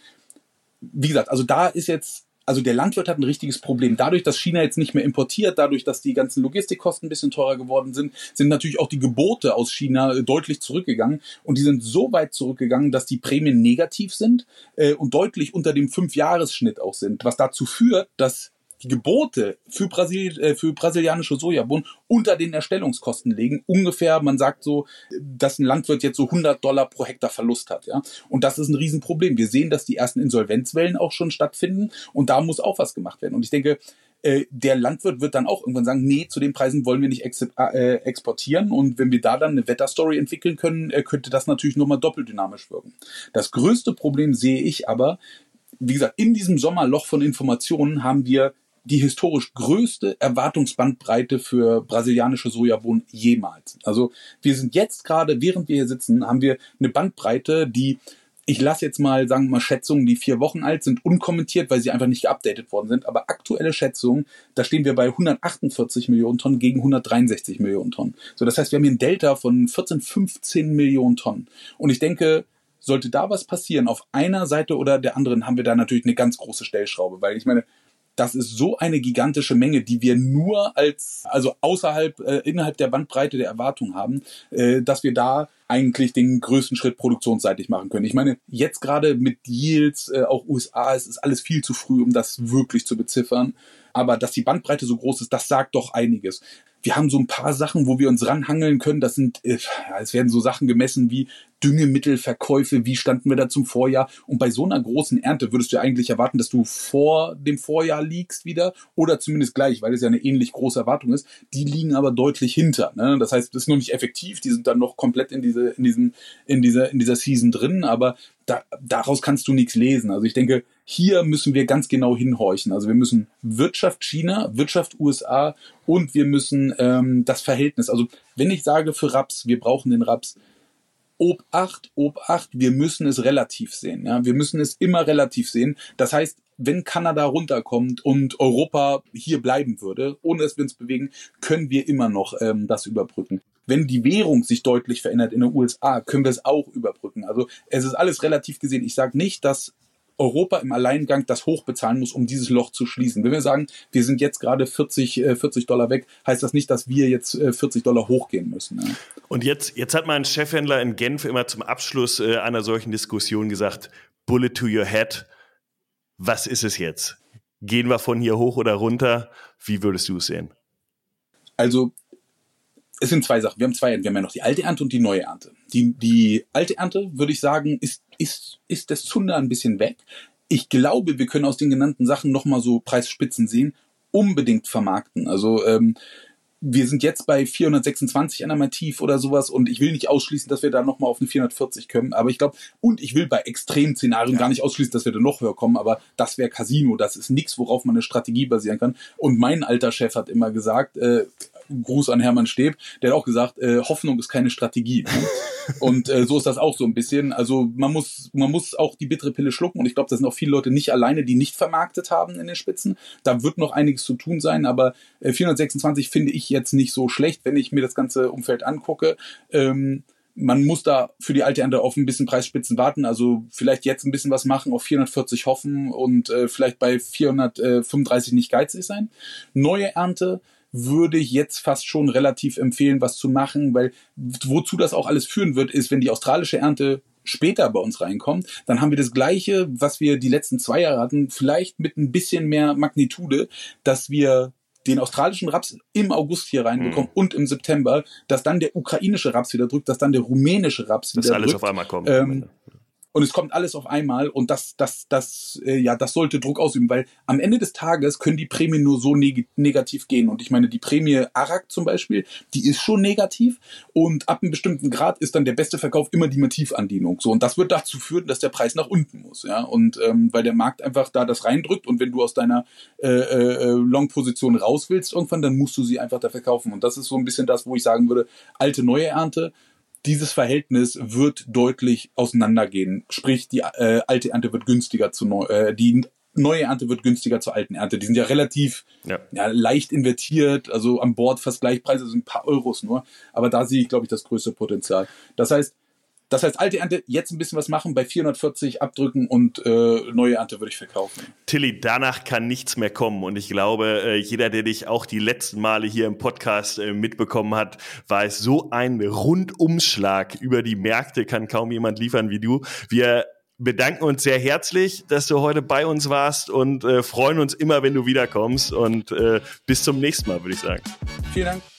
wie gesagt, also da ist jetzt also der Landwirt hat ein richtiges Problem. Dadurch, dass China jetzt nicht mehr importiert, dadurch, dass die ganzen Logistikkosten ein bisschen teurer geworden sind, sind natürlich auch die Gebote aus China äh, deutlich zurückgegangen. Und die sind so weit zurückgegangen, dass die Prämien negativ sind äh, und deutlich unter dem Fünfjahresschnitt auch sind. Was dazu führt, dass die Gebote für, Brasil, äh, für brasilianische Sojabohnen unter den Erstellungskosten legen. Ungefähr, man sagt so, dass ein Landwirt jetzt so 100 Dollar pro Hektar Verlust hat. Ja? Und das ist ein Riesenproblem. Wir sehen, dass die ersten Insolvenzwellen auch schon stattfinden und da muss auch was gemacht werden. Und ich denke, äh, der Landwirt wird dann auch irgendwann sagen, nee, zu den Preisen wollen wir nicht ex äh, exportieren. Und wenn wir da dann eine Wetterstory entwickeln können, äh, könnte das natürlich nochmal doppelt dynamisch wirken. Das größte Problem sehe ich aber, wie gesagt, in diesem Sommerloch von Informationen haben wir die historisch größte Erwartungsbandbreite für brasilianische Sojabohnen jemals. Also wir sind jetzt gerade, während wir hier sitzen, haben wir eine Bandbreite, die ich lasse jetzt mal, sagen mal, Schätzungen, die vier Wochen alt sind, unkommentiert, weil sie einfach nicht geupdatet worden sind. Aber aktuelle Schätzungen, da stehen wir bei 148 Millionen Tonnen gegen 163 Millionen Tonnen. So, das heißt, wir haben hier ein Delta von 14, 15 Millionen Tonnen. Und ich denke, sollte da was passieren, auf einer Seite oder der anderen, haben wir da natürlich eine ganz große Stellschraube, weil ich meine, das ist so eine gigantische Menge, die wir nur als, also außerhalb, äh, innerhalb der Bandbreite der Erwartung haben, äh, dass wir da eigentlich den größten Schritt produktionsseitig machen können. Ich meine, jetzt gerade mit Yields, äh, auch USA, es ist alles viel zu früh, um das wirklich zu beziffern. Aber dass die Bandbreite so groß ist, das sagt doch einiges. Wir haben so ein paar Sachen, wo wir uns ranhangeln können. Das sind, äh, es werden so Sachen gemessen wie Düngemittelverkäufe, wie standen wir da zum Vorjahr? Und bei so einer großen Ernte würdest du eigentlich erwarten, dass du vor dem Vorjahr liegst wieder oder zumindest gleich, weil es ja eine ähnlich große Erwartung ist. Die liegen aber deutlich hinter. Ne? Das heißt, das ist noch nicht effektiv. Die sind dann noch komplett in diese, in diesem, in dieser, in dieser Season drin. Aber da, daraus kannst du nichts lesen. Also ich denke, hier müssen wir ganz genau hinhorchen. Also wir müssen Wirtschaft China, Wirtschaft USA und wir müssen ähm, das Verhältnis. Also wenn ich sage für Raps, wir brauchen den Raps, Obacht, Obacht, wir müssen es relativ sehen. Ja? Wir müssen es immer relativ sehen. Das heißt, wenn Kanada runterkommt und Europa hier bleiben würde, ohne dass wir uns bewegen, können wir immer noch ähm, das überbrücken. Wenn die Währung sich deutlich verändert in den USA, können wir es auch überbrücken. Also es ist alles relativ gesehen. Ich sage nicht, dass Europa im Alleingang das hoch bezahlen muss, um dieses Loch zu schließen. Wenn wir sagen, wir sind jetzt gerade 40, 40 äh, Dollar weg, heißt das nicht, dass wir jetzt 40 äh, Dollar hochgehen müssen. Ja. Und jetzt, jetzt hat mein Chefhändler in Genf immer zum Abschluss äh, einer solchen Diskussion gesagt, Bullet to your head. Was ist es jetzt? Gehen wir von hier hoch oder runter? Wie würdest du es sehen? Also es sind zwei Sachen. Wir haben zwei Ernten. Wir haben ja noch die alte Ernte und die neue Ernte. Die, die alte Ernte, würde ich sagen, ist, ist, ist das Zunder ein bisschen weg. Ich glaube, wir können aus den genannten Sachen nochmal so Preisspitzen sehen. Unbedingt vermarkten. Also ähm, wir sind jetzt bei 426 einmal tief oder sowas und ich will nicht ausschließen, dass wir da nochmal auf eine 440 kommen, aber ich glaube, und ich will bei Extremszenarien ja. gar nicht ausschließen, dass wir da noch höher kommen, aber das wäre Casino, das ist nichts, worauf man eine Strategie basieren kann. Und mein alter Chef hat immer gesagt, äh, Gruß an Hermann Steb, der hat auch gesagt, äh, Hoffnung ist keine Strategie. Ne? und äh, so ist das auch so ein bisschen. Also man muss, man muss auch die bittere Pille schlucken und ich glaube, da sind auch viele Leute nicht alleine, die nicht vermarktet haben in den Spitzen. Da wird noch einiges zu tun sein, aber äh, 426 finde ich jetzt nicht so schlecht, wenn ich mir das ganze Umfeld angucke. Ähm, man muss da für die alte Ernte auf ein bisschen Preisspitzen warten. Also vielleicht jetzt ein bisschen was machen, auf 440 hoffen und äh, vielleicht bei 435 nicht geizig sein. Neue Ernte würde ich jetzt fast schon relativ empfehlen, was zu machen, weil wozu das auch alles führen wird, ist, wenn die australische Ernte später bei uns reinkommt, dann haben wir das Gleiche, was wir die letzten zwei Jahre hatten, vielleicht mit ein bisschen mehr Magnitude, dass wir den australischen Raps im August hier reinbekommen mhm. und im September, dass dann der ukrainische Raps wieder drückt, dass dann der rumänische Raps wieder drückt. Dass alles auf einmal kommt. Ähm, und es kommt alles auf einmal und das, das, das, äh, ja, das sollte Druck ausüben, weil am Ende des Tages können die Prämien nur so neg negativ gehen. Und ich meine, die Prämie Arak zum Beispiel, die ist schon negativ und ab einem bestimmten Grad ist dann der beste Verkauf immer die Motivandienung. So, und das wird dazu führen, dass der Preis nach unten muss, ja. Und ähm, weil der Markt einfach da das reindrückt und wenn du aus deiner äh, äh, Long-Position raus willst irgendwann, dann musst du sie einfach da verkaufen. Und das ist so ein bisschen das, wo ich sagen würde, alte, neue Ernte dieses Verhältnis wird deutlich auseinandergehen. Sprich, die äh, alte Ernte wird günstiger zu neu, äh, die neue Ernte wird günstiger zur alten Ernte. Die sind ja relativ ja. Ja, leicht invertiert, also an Bord fast Gleichpreise sind ein paar Euros nur. Aber da sehe ich, glaube ich, das größte Potenzial. Das heißt, das heißt, alte Ernte jetzt ein bisschen was machen, bei 440 abdrücken und äh, neue Ernte würde ich verkaufen. Tilly, danach kann nichts mehr kommen. Und ich glaube, äh, jeder, der dich auch die letzten Male hier im Podcast äh, mitbekommen hat, weiß, so ein Rundumschlag über die Märkte kann kaum jemand liefern wie du. Wir bedanken uns sehr herzlich, dass du heute bei uns warst und äh, freuen uns immer, wenn du wiederkommst. Und äh, bis zum nächsten Mal, würde ich sagen. Vielen Dank.